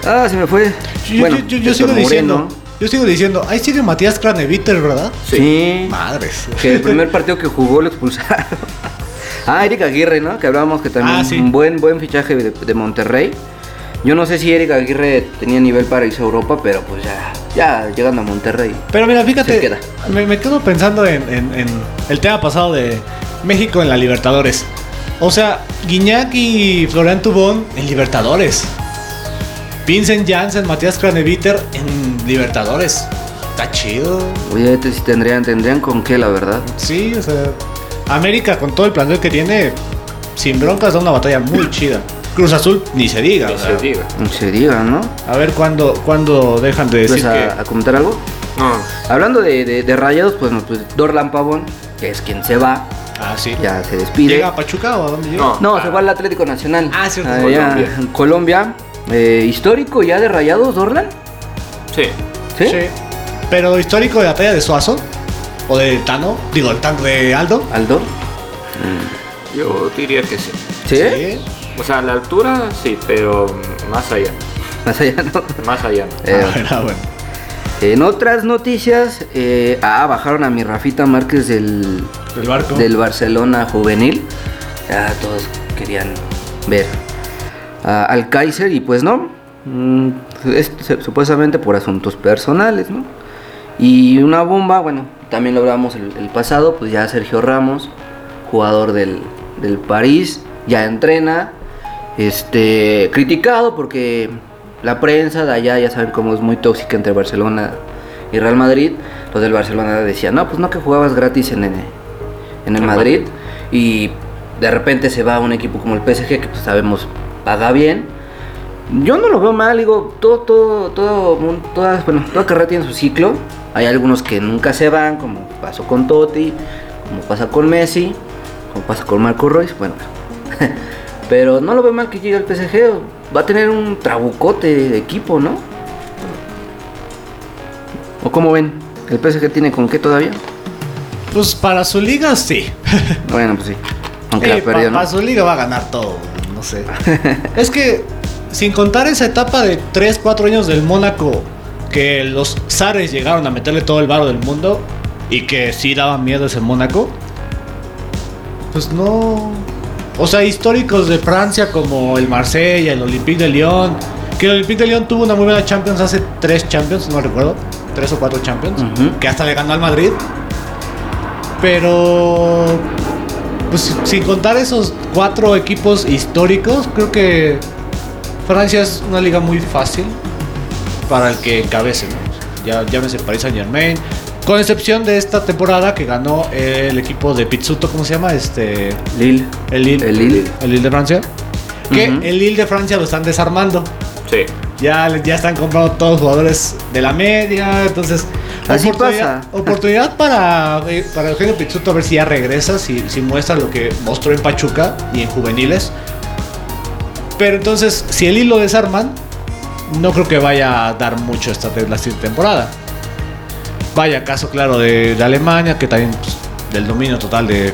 Ah, se me fue. Yo, bueno, yo- yo- yo Héctor sigo diciendo, yo sigo diciendo, ahí sigue Matías Craneviter, ¿verdad? Sí. Madres. Que el primer partido que jugó lo expulsaron. *laughs* Ah, Eric Aguirre, ¿no? Que hablábamos que también Ah, sí. un buen, buen fichaje de, de Monterrey. Yo no sé si Eric Aguirre tenía nivel para irse a Europa, pero pues ya, ya llegando a Monterrey. Pero mira, fíjate, Se queda. Me, me quedo pensando en, en- en el tema pasado de México en la Libertadores. O sea, Guiñac y Florian Tubón en Libertadores. Vincent Janssen, Matías Craneviter en Libertadores. Está chido. Oye, este sí tendrían, tendrían con qué, la verdad. Sí, o sea, América con todo el plantel que tiene, sin broncas, da una batalla muy *laughs* chida. Cruz Azul, ni se diga. Ni o sea, se diga. No se diga, ¿no? A ver cuándo, cuándo dejan de decir ¿Vas que. a, a comentar algo? No, Hablando de, de- de rayados, pues, no, pues Dorlan Pavón, que es quien se va, Ah, sí. ya se despide. ¿Llega a Pachuca o a dónde llega? no. No, se fue al Atlético Nacional. Ah, cierto, Allá Colombia. Colombia. Eh, histórico ya de rayados, Dorlan. Sí. ¿Sí? Sí. Pero histórico de la talla de Suazo o de Tano, digo, el tanto de Aldo. Aldo. Yo diría que sí. ¿Sí? Sí. O sea, a la altura sí, pero más allá. Más allá, ¿no? Más allá. Eh, Ah, *laughs* bueno, bueno. En otras noticias, eh, ah, bajaron a mi Rafita Márquez del, barco. del Barcelona juvenil. Ya todos querían ver al Kaiser y pues no. Mm, es supuestamente por asuntos personales, ¿no? Y una bomba, bueno, también lo hablamos el, el pasado, pues ya Sergio Ramos, jugador del, del París, ya entrena, este, criticado porque la prensa de allá ya saben cómo es muy tóxica entre Barcelona y Real Madrid. Los del Barcelona decían, no, pues no que jugabas gratis en el, en el Madrid. Y de repente se va a un equipo como el PSG, que pues sabemos paga bien. Yo no lo veo mal, digo, todo, todo, todo, mun- toda, bueno, toda carrera tiene su ciclo. Hay algunos que nunca se van, como pasó con Totti, como pasa con Messi, como pasa con Marco Royce, bueno. *laughs* Pero no lo veo mal que llegue al PSG, va a tener un trabucote de equipo, ¿no? ¿O cómo ven? ¿El PSG tiene con qué todavía? Pues para su liga sí. *laughs* Bueno, pues sí. Aunque Eh, la perdió, pa- ¿no? Para su liga va a ganar todo, no sé. *laughs* es que, sin contar esa etapa de 3, 4 años del Mónaco, que los zares llegaron a meterle todo el varo del mundo y que sí daban miedo ese Mónaco, pues no. O sea, históricos de Francia como el Marsella, el Olympique de Lyon, que el Olympique de Lyon tuvo una muy buena Champions hace 3 Champions, no recuerdo, 3 o 4 Champions, que hasta le ganó al Madrid. Pero pues sin contar esos cuatro equipos históricos, creo que Francia es una liga muy fácil para el que encabece, ¿no? Ya llámese Paris Saint Germain, con excepción de esta temporada que ganó el equipo de Pizzuto, ¿cómo se llama? Este, Lille. el Lille, El Lille. el Lille de Francia. Que el Lille de Francia lo están desarmando. Sí. Ya, ya están comprando todos los jugadores de la media, entonces Así oportunidad, pasa. oportunidad para, eh, para Eugenio Pizzuto a ver si ya regresa, si, si muestra lo que mostró en Pachuca y en juveniles. Pero entonces, si el hilo desarman, no creo que vaya a dar mucho esta te- la siguiente temporada. Vaya caso claro de, de Alemania, que también pues, del dominio total de,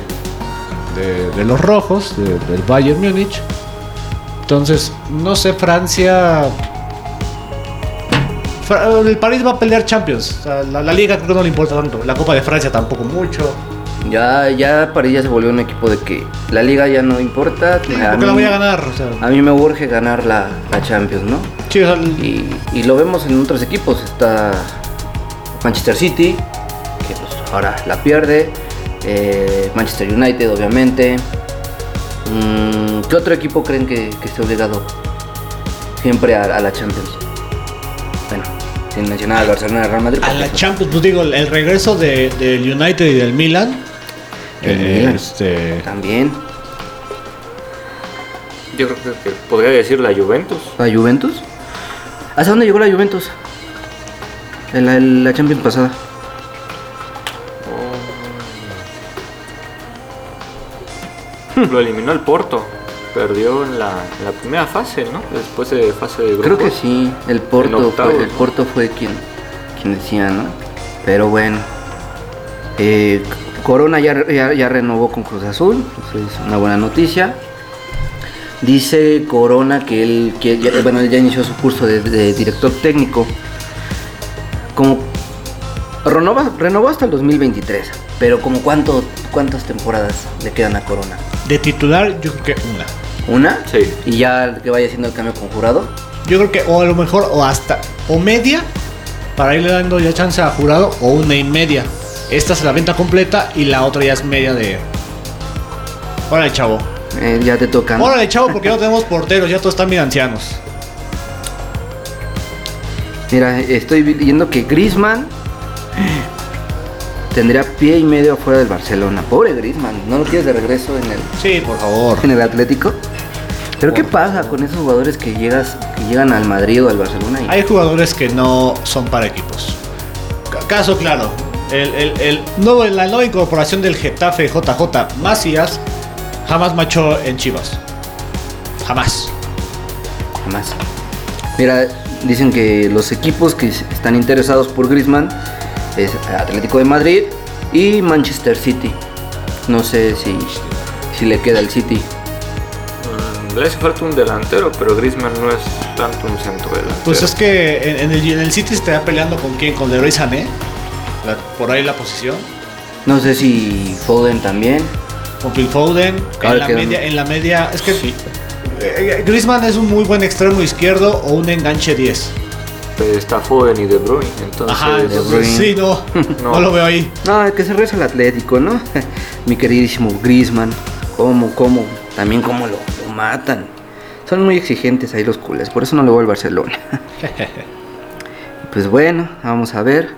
de, de los rojos, de- del Bayern Múnich. Entonces, no sé, Francia. Fra- El París va a pelear Champions. O sea, la, la liga creo que no le importa tanto. La Copa de Francia tampoco mucho. Ya, ya París ya se volvió un equipo de que la liga ya no importa. Sí, a, porque la mí, voy a ganar. O sea, a mí me urge ganar la, la Champions, ¿no? sí, o sea, el- Y, y lo vemos en otros equipos. Está Manchester City, que pues ahora la pierde. eh, Manchester United, obviamente. Mm, ¿Qué otro equipo creen que, que esté obligado siempre a, a la Champions? Bueno, sin mencionar al Barcelona y al Real Madrid. a la eso- Champions, pues digo, el, regreso de- del United y del Milan. Eh, Milan. Este, También. Yo creo que, que podría decir la Juventus. ¿La Juventus? ¿Hasta dónde llegó la Juventus? En la, en la Champions pasada. Lo eliminó el Porto. Perdió en la, en la primera fase, ¿no? Después de fase de grupos. Creo que sí, el Porto, octavos, fue, el ¿no? Porto fue quien, quien decía, ¿no? Pero bueno. Eh, Corona ya, ya, ya renovó con Cruz Azul, es una buena noticia. Dice Corona que él, que ya, bueno, él ya inició su curso de, de director técnico. Como renova- renovó hasta el 2023, pero como cuánto, cuántas temporadas le quedan a Corona. de titular, yo creo que una. ¿Una? Sí. Y ya que vaya haciendo el cambio con jurado. Yo creo que o a lo mejor o hasta o media para irle dando ya chance a jurado o una y media. Esta es la venta completa y la otra ya es media de. Órale, chavo. Eh, ya te toca. ¿no? Órale, chavo, porque no tenemos porteros, ya todos están bien ancianos. Mira, estoy viendo que Grisman tendría pie y medio afuera del Barcelona. Pobre Grisman, ¿no lo quieres de regreso en el, Sí, por favor. en el Atlético? Pero ¿qué pasa con esos jugadores que llegas que llegan al Madrid o al Barcelona? y- Hay jugadores que no son para equipos. Ca- Caso claro, el, el- el la nueva incorporación del Getafe JJ Macías jamás machó en Chivas. Jamás. Jamás. Mira, dicen que los equipos que están interesados por Grisman es Atlético de Madrid y Manchester City. No sé si, si le queda el City. Mm, le hace falta un delantero, pero Griezmann no es tanto un centro delantero. Pues es que en, en el, en el City se está peleando con quién, con Leroy Sané. La- por ahí la posición. No sé si Foden también. Con Phil Foden. Claro en, la media, en la media. Es que eh, Griezmann es un muy buen extremo izquierdo o un enganche 10. Pues está Foden y De Bruyne, entonces... Ajá, entonces, Bruyne. sí, no, *laughs* no. No. lo veo ahí. No, que se reza el Atlético, ¿no? *laughs* Mi queridísimo Griezmann. Cómo, cómo, también cómo lo, lo matan. Son muy exigentes ahí los culés, por eso no le voy al Barcelona. *laughs* pues bueno, vamos a ver.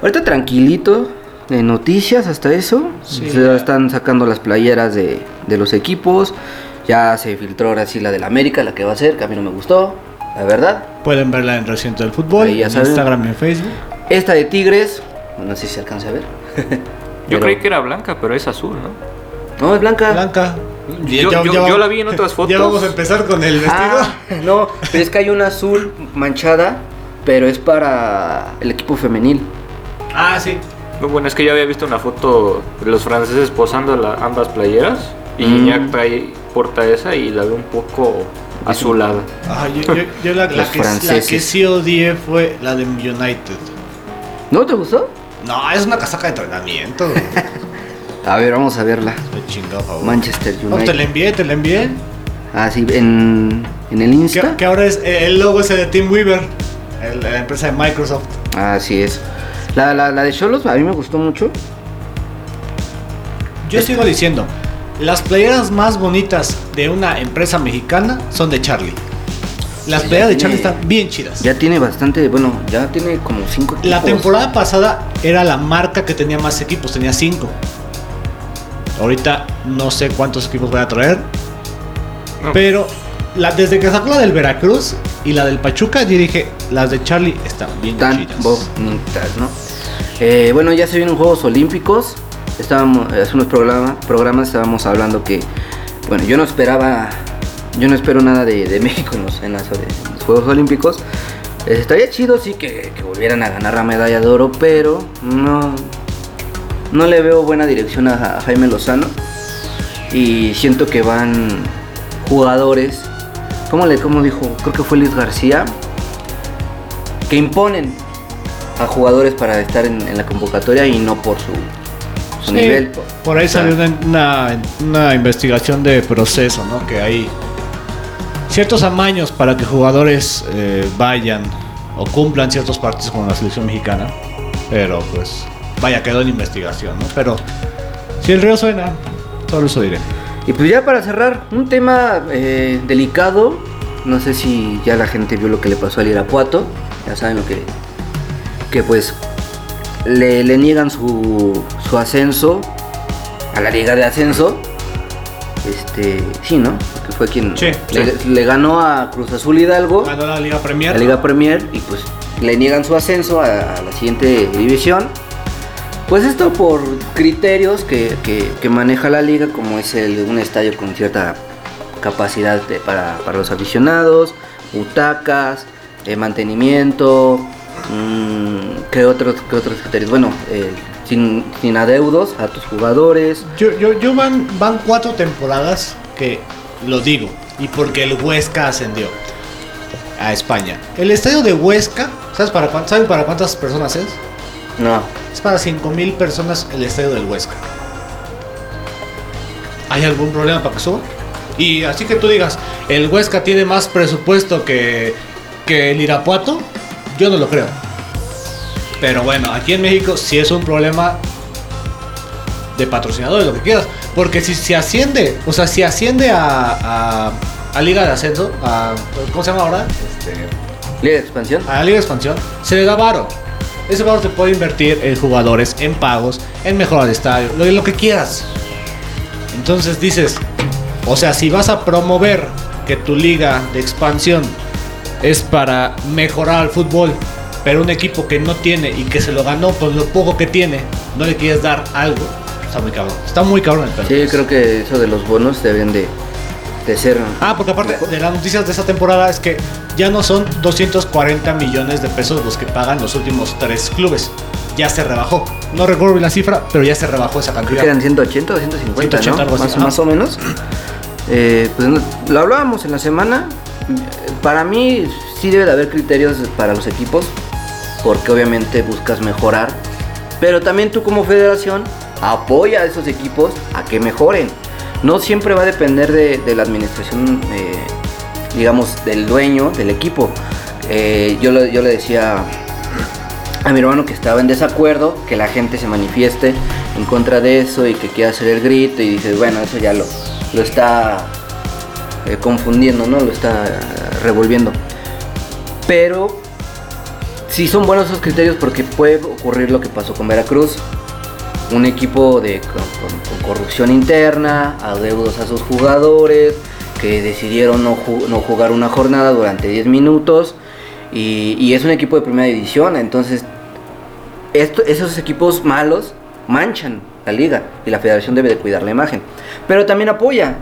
Ahorita tranquilito, de noticias hasta eso. Sí, se ya. están sacando las playeras de, de los equipos. Ya se filtró ahora sí la del América, la que va a ser, que a mí no me gustó, la verdad. Pueden verla en Recinto del Fútbol, en saben. Instagram y en Facebook. Esta de Tigres, no sé si se alcanza a ver. *laughs* Yo Pero- creí que era blanca, pero es azul, ¿no? No, es blanca. Blanca. Yo- yo- yo la vi en otras fotos. Ya vamos a empezar con el vestido. Ah, *laughs* no, pero es que hay una azul manchada, pero es para el equipo femenil. Ah, sí. Bueno, es que yo había visto una foto de los franceses posando la- ambas playeras y Mm. Trae, porta esa y la veo un poco azulada. Ah, yo, yo- yo la, que, la que sí odié fue la de United. ¿No te gustó? No, es una casaca de entrenamiento. *laughs* A ver, vamos a verla. Me chingado, por favor. Manchester No, te la United. envié, te la envié. Ah, sí, en, en el Insta. que ahora es el logo ese de Team Weaver, el- la empresa de Microsoft. Así es. La, la, la de Cholos a mí me gustó mucho. Yo sigo diciendo, las playeras más bonitas de una empresa mexicana son de Charlie. Las playeras de Charlie están bien chidas. Ya tiene bastante, bueno, ya tiene como cinco equipos. La temporada pasada era la marca que tenía más equipos, tenía cinco. Ahorita no sé cuántos equipos voy a traer, No. pero la, desde que sacó la del Veracruz y la del Pachuca, yo dije, las de Charlie están bien tan chidas. bonitas, ¿no? Eh, bueno, ya se vienen Juegos Olímpicos. Estábamos, hace unos programa- programas estábamos hablando que, bueno, yo no esperaba, yo no espero nada de, *laughs* México en los, en las- en los Juegos Olímpicos. Eh, estaría chido, sí, que, volvieran a ganar la medalla de oro, pero no, no le veo buena dirección a, Jaime Lozano. Y siento que van jugadores, ¿cómo le cómo dijo? Creo que fue Luis García, que imponen a jugadores para estar en, la convocatoria y no por su Sí, nivel. Por ahí O sea, salió una, una- una investigación de proceso, ¿no? Que hay ciertos amaños para que jugadores eh, vayan o cumplan ciertos partidos con la selección mexicana. Pero pues, vaya, quedó en investigación, ¿no? Pero si el río suena, solo eso diré. Y pues ya para cerrar, un tema eh, delicado. No sé si ya la gente vio lo que le pasó al Irapuato. Ya saben lo que. Que pues le, le niegan su, su ascenso a la liga de ascenso. Este, sí, ¿no? Que fue quien Sí, le, le ganó a Cruz Azul Hidalgo. Ganó la Liga Premier. la Liga Premier y pues le niegan su ascenso a, a la siguiente división. Pues esto por criterios que, que- que maneja la liga, como es el, un estadio con cierta capacidad de- para, para los aficionados, butacas, eh, mantenimiento, ¿qué, otros, qué otros criterios? Bueno, eh, sin, sin adeudos a tus jugadores. Yo, yo, yo van, van cuatro temporadas que lo digo. Y porque el Huesca ascendió a España. El estadio de Huesca, ¿sabes para, ¿saben para cuántas personas es? No, Es para 5000 personas el estadio del Huesca. ¿Hay algún problema para que suba? Y así que tú digas, el Huesca tiene más presupuesto que, que el Irapuato, yo no lo creo. Pero bueno, aquí en México sí es un problema de patrocinadores, lo que quieras. Porque si se asciende, o sea, si asciende a, a, a Liga de Ascenso, a, ¿cómo se llama ahora? Este, Liga de Expansión. a la Liga de Expansión, se le da varo. Ese varo se puede invertir en jugadores, en pagos, en mejorar el estadio, lo, lo que quieras. Entonces dices, o sea, si vas a promover que tu liga de expansión es para mejorar el fútbol, pero un equipo que no tiene y que se lo ganó por lo poco que tiene, no le quieres dar algo, está muy cabrón. Está muy cabrón el pedo. Sí, creo que eso de los bonos deben de, de ser... Ah, porque aparte de las noticias de esta temporada es que ya no son 240 millones de pesos los que pagan los últimos tres clubes. Ya se rebajó. No recuerdo bien la cifra, pero ya se rebajó esa Creo cantidad. que eran 180 o 150, 180, ¿no? algo así, más, o menos. Eh, pues lo hablábamos en la semana. Para mí sí debe de haber criterios para los equipos, porque obviamente buscas mejorar, pero también tú como federación apoya a esos equipos a que mejoren. No siempre va a depender de, la administración, eh, digamos, del dueño del equipo. Eh, yo, le- yo le decía a mi hermano que estaba en desacuerdo, que la gente se manifieste en contra de eso y que quiera hacer el grito y dices, bueno, eso ya lo, lo está eh, confundiendo, ¿no? Lo está eh, revolviendo. Pero sí son buenos esos criterios porque puede ocurrir lo que pasó con Veracruz. Un equipo de, con, corrupción interna, adeudos a sus jugadores, que decidieron no jugar una jornada durante 10 minutos. Y, y es un equipo de primera división, entonces esto- esos equipos malos manchan la liga y la federación debe de cuidar la imagen. Pero también apoya.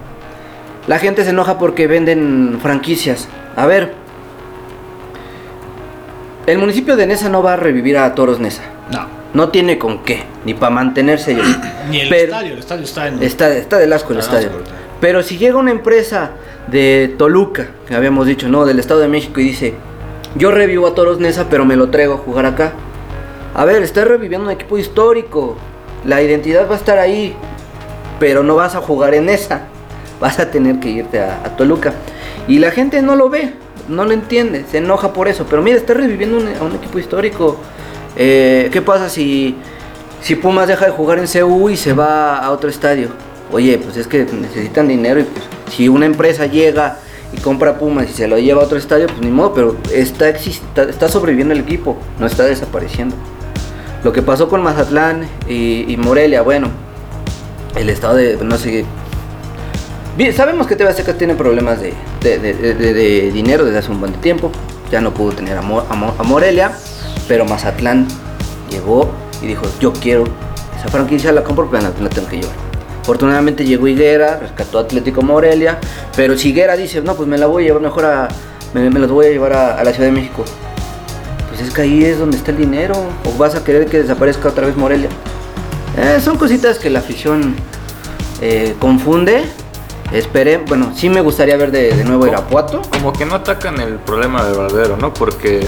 La gente se enoja porque venden franquicias. A ver, el municipio de Nesa no va a revivir a Toros Nesa. No. No tiene con qué, ni para mantenerse ellos. *coughs* Ni el Pero- estadio, el estadio está en. Está, está del asco el Está estadio. asco. Pero si llega una empresa de Toluca, que habíamos dicho, no, del Estado de México, y dice, yo revivo a Toros Nesa, pero me lo traigo a jugar acá. A ver, estás reviviendo un equipo histórico. La identidad va a estar ahí, pero no vas a jugar en esa. Vas a tener que irte a, Toluca. Y la gente no lo ve, no lo entiende, se enoja por eso. Pero mira, estás reviviendo un- un equipo histórico. Eh, ¿Qué pasa si, si Pumas deja de jugar en CU y se va a otro estadio? Oye, pues es que necesitan dinero y pues si una empresa llega y compra Pumas y se lo lleva a otro estadio, pues ni modo, pero está, exist- está, está sobreviviendo el equipo, no está desapareciendo. Lo que pasó con Mazatlán y, y Morelia, bueno, el estado de, no sé, Bien, sabemos que TV Azteca tiene problemas de, de- de- dinero desde hace un buen tiempo. Ya no pudo tener a, Mo- a Mo- a Morelia, pero Mazatlán llegó y dijo, yo quiero esa franquicia, la compro, pero la, tengo que llevar. Afortunadamente llegó Higuera, rescató Atlético Morelia, pero si Higuera dice, no, pues me la voy a llevar mejor a, me, me los voy a llevar a, a la Ciudad de México. Pues es que ahí es donde está el dinero, o vas a querer que desaparezca otra vez Morelia. Eh, son cositas que la afición eh, confunde. Esperen, bueno, sí me gustaría ver de, de nuevo Irapuato. Como que no atacan el problema verdadero, ¿no? Porque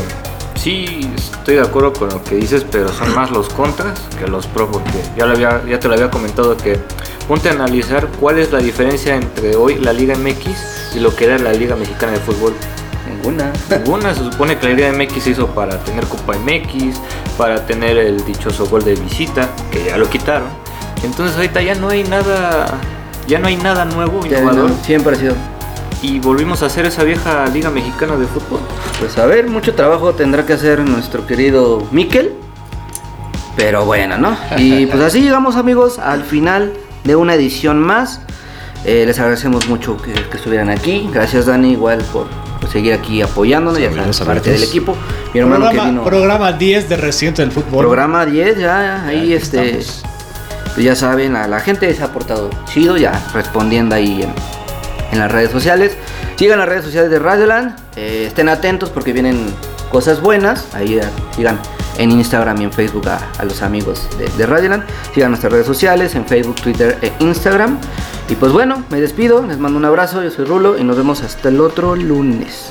sí estoy de acuerdo con lo que dices, pero son más los contras que los pros, porque ya, lo había, ya te lo había comentado que ponte a analizar cuál es la diferencia entre hoy la Liga MX y lo que era la Liga Mexicana de Fútbol. Ninguna. Una se supone que la Liga MX se hizo para tener Copa MX, para tener el dichoso gol de visita, que ya lo quitaron. Entonces ahorita ya no hay nada, ya no hay nada nuevo, Ya, innovador, ¿no? Siempre ha sido. y volvimos a hacer esa vieja Liga Mexicana de Fútbol. Pues a ver, mucho trabajo tendrá que hacer nuestro querido Miquel. Pero bueno, ¿no? *laughs* Y pues así llegamos amigos al final de una edición más. Eh, les agradecemos mucho que, que estuvieran aquí. Gracias Dani igual por, por seguir aquí apoyándonos. Ya sabes, parte del equipo. Mi hermano que programa, vino. programa 10 de Residente del Fútbol. Programa 10, ya, ahí este. estamos. Pues ya saben, la, la gente se ha portado chido, ya respondiendo ahí en, las redes sociales. Sigan las redes sociales de Radioland, eh, estén atentos porque vienen cosas buenas. Ahí eh, sigan en Instagram y en Facebook a, a los amigos de, de Radioland. Sigan nuestras redes sociales en Facebook, Twitter e Instagram. Y pues bueno, me despido, les mando un abrazo, yo soy Rulo y nos vemos hasta el otro lunes.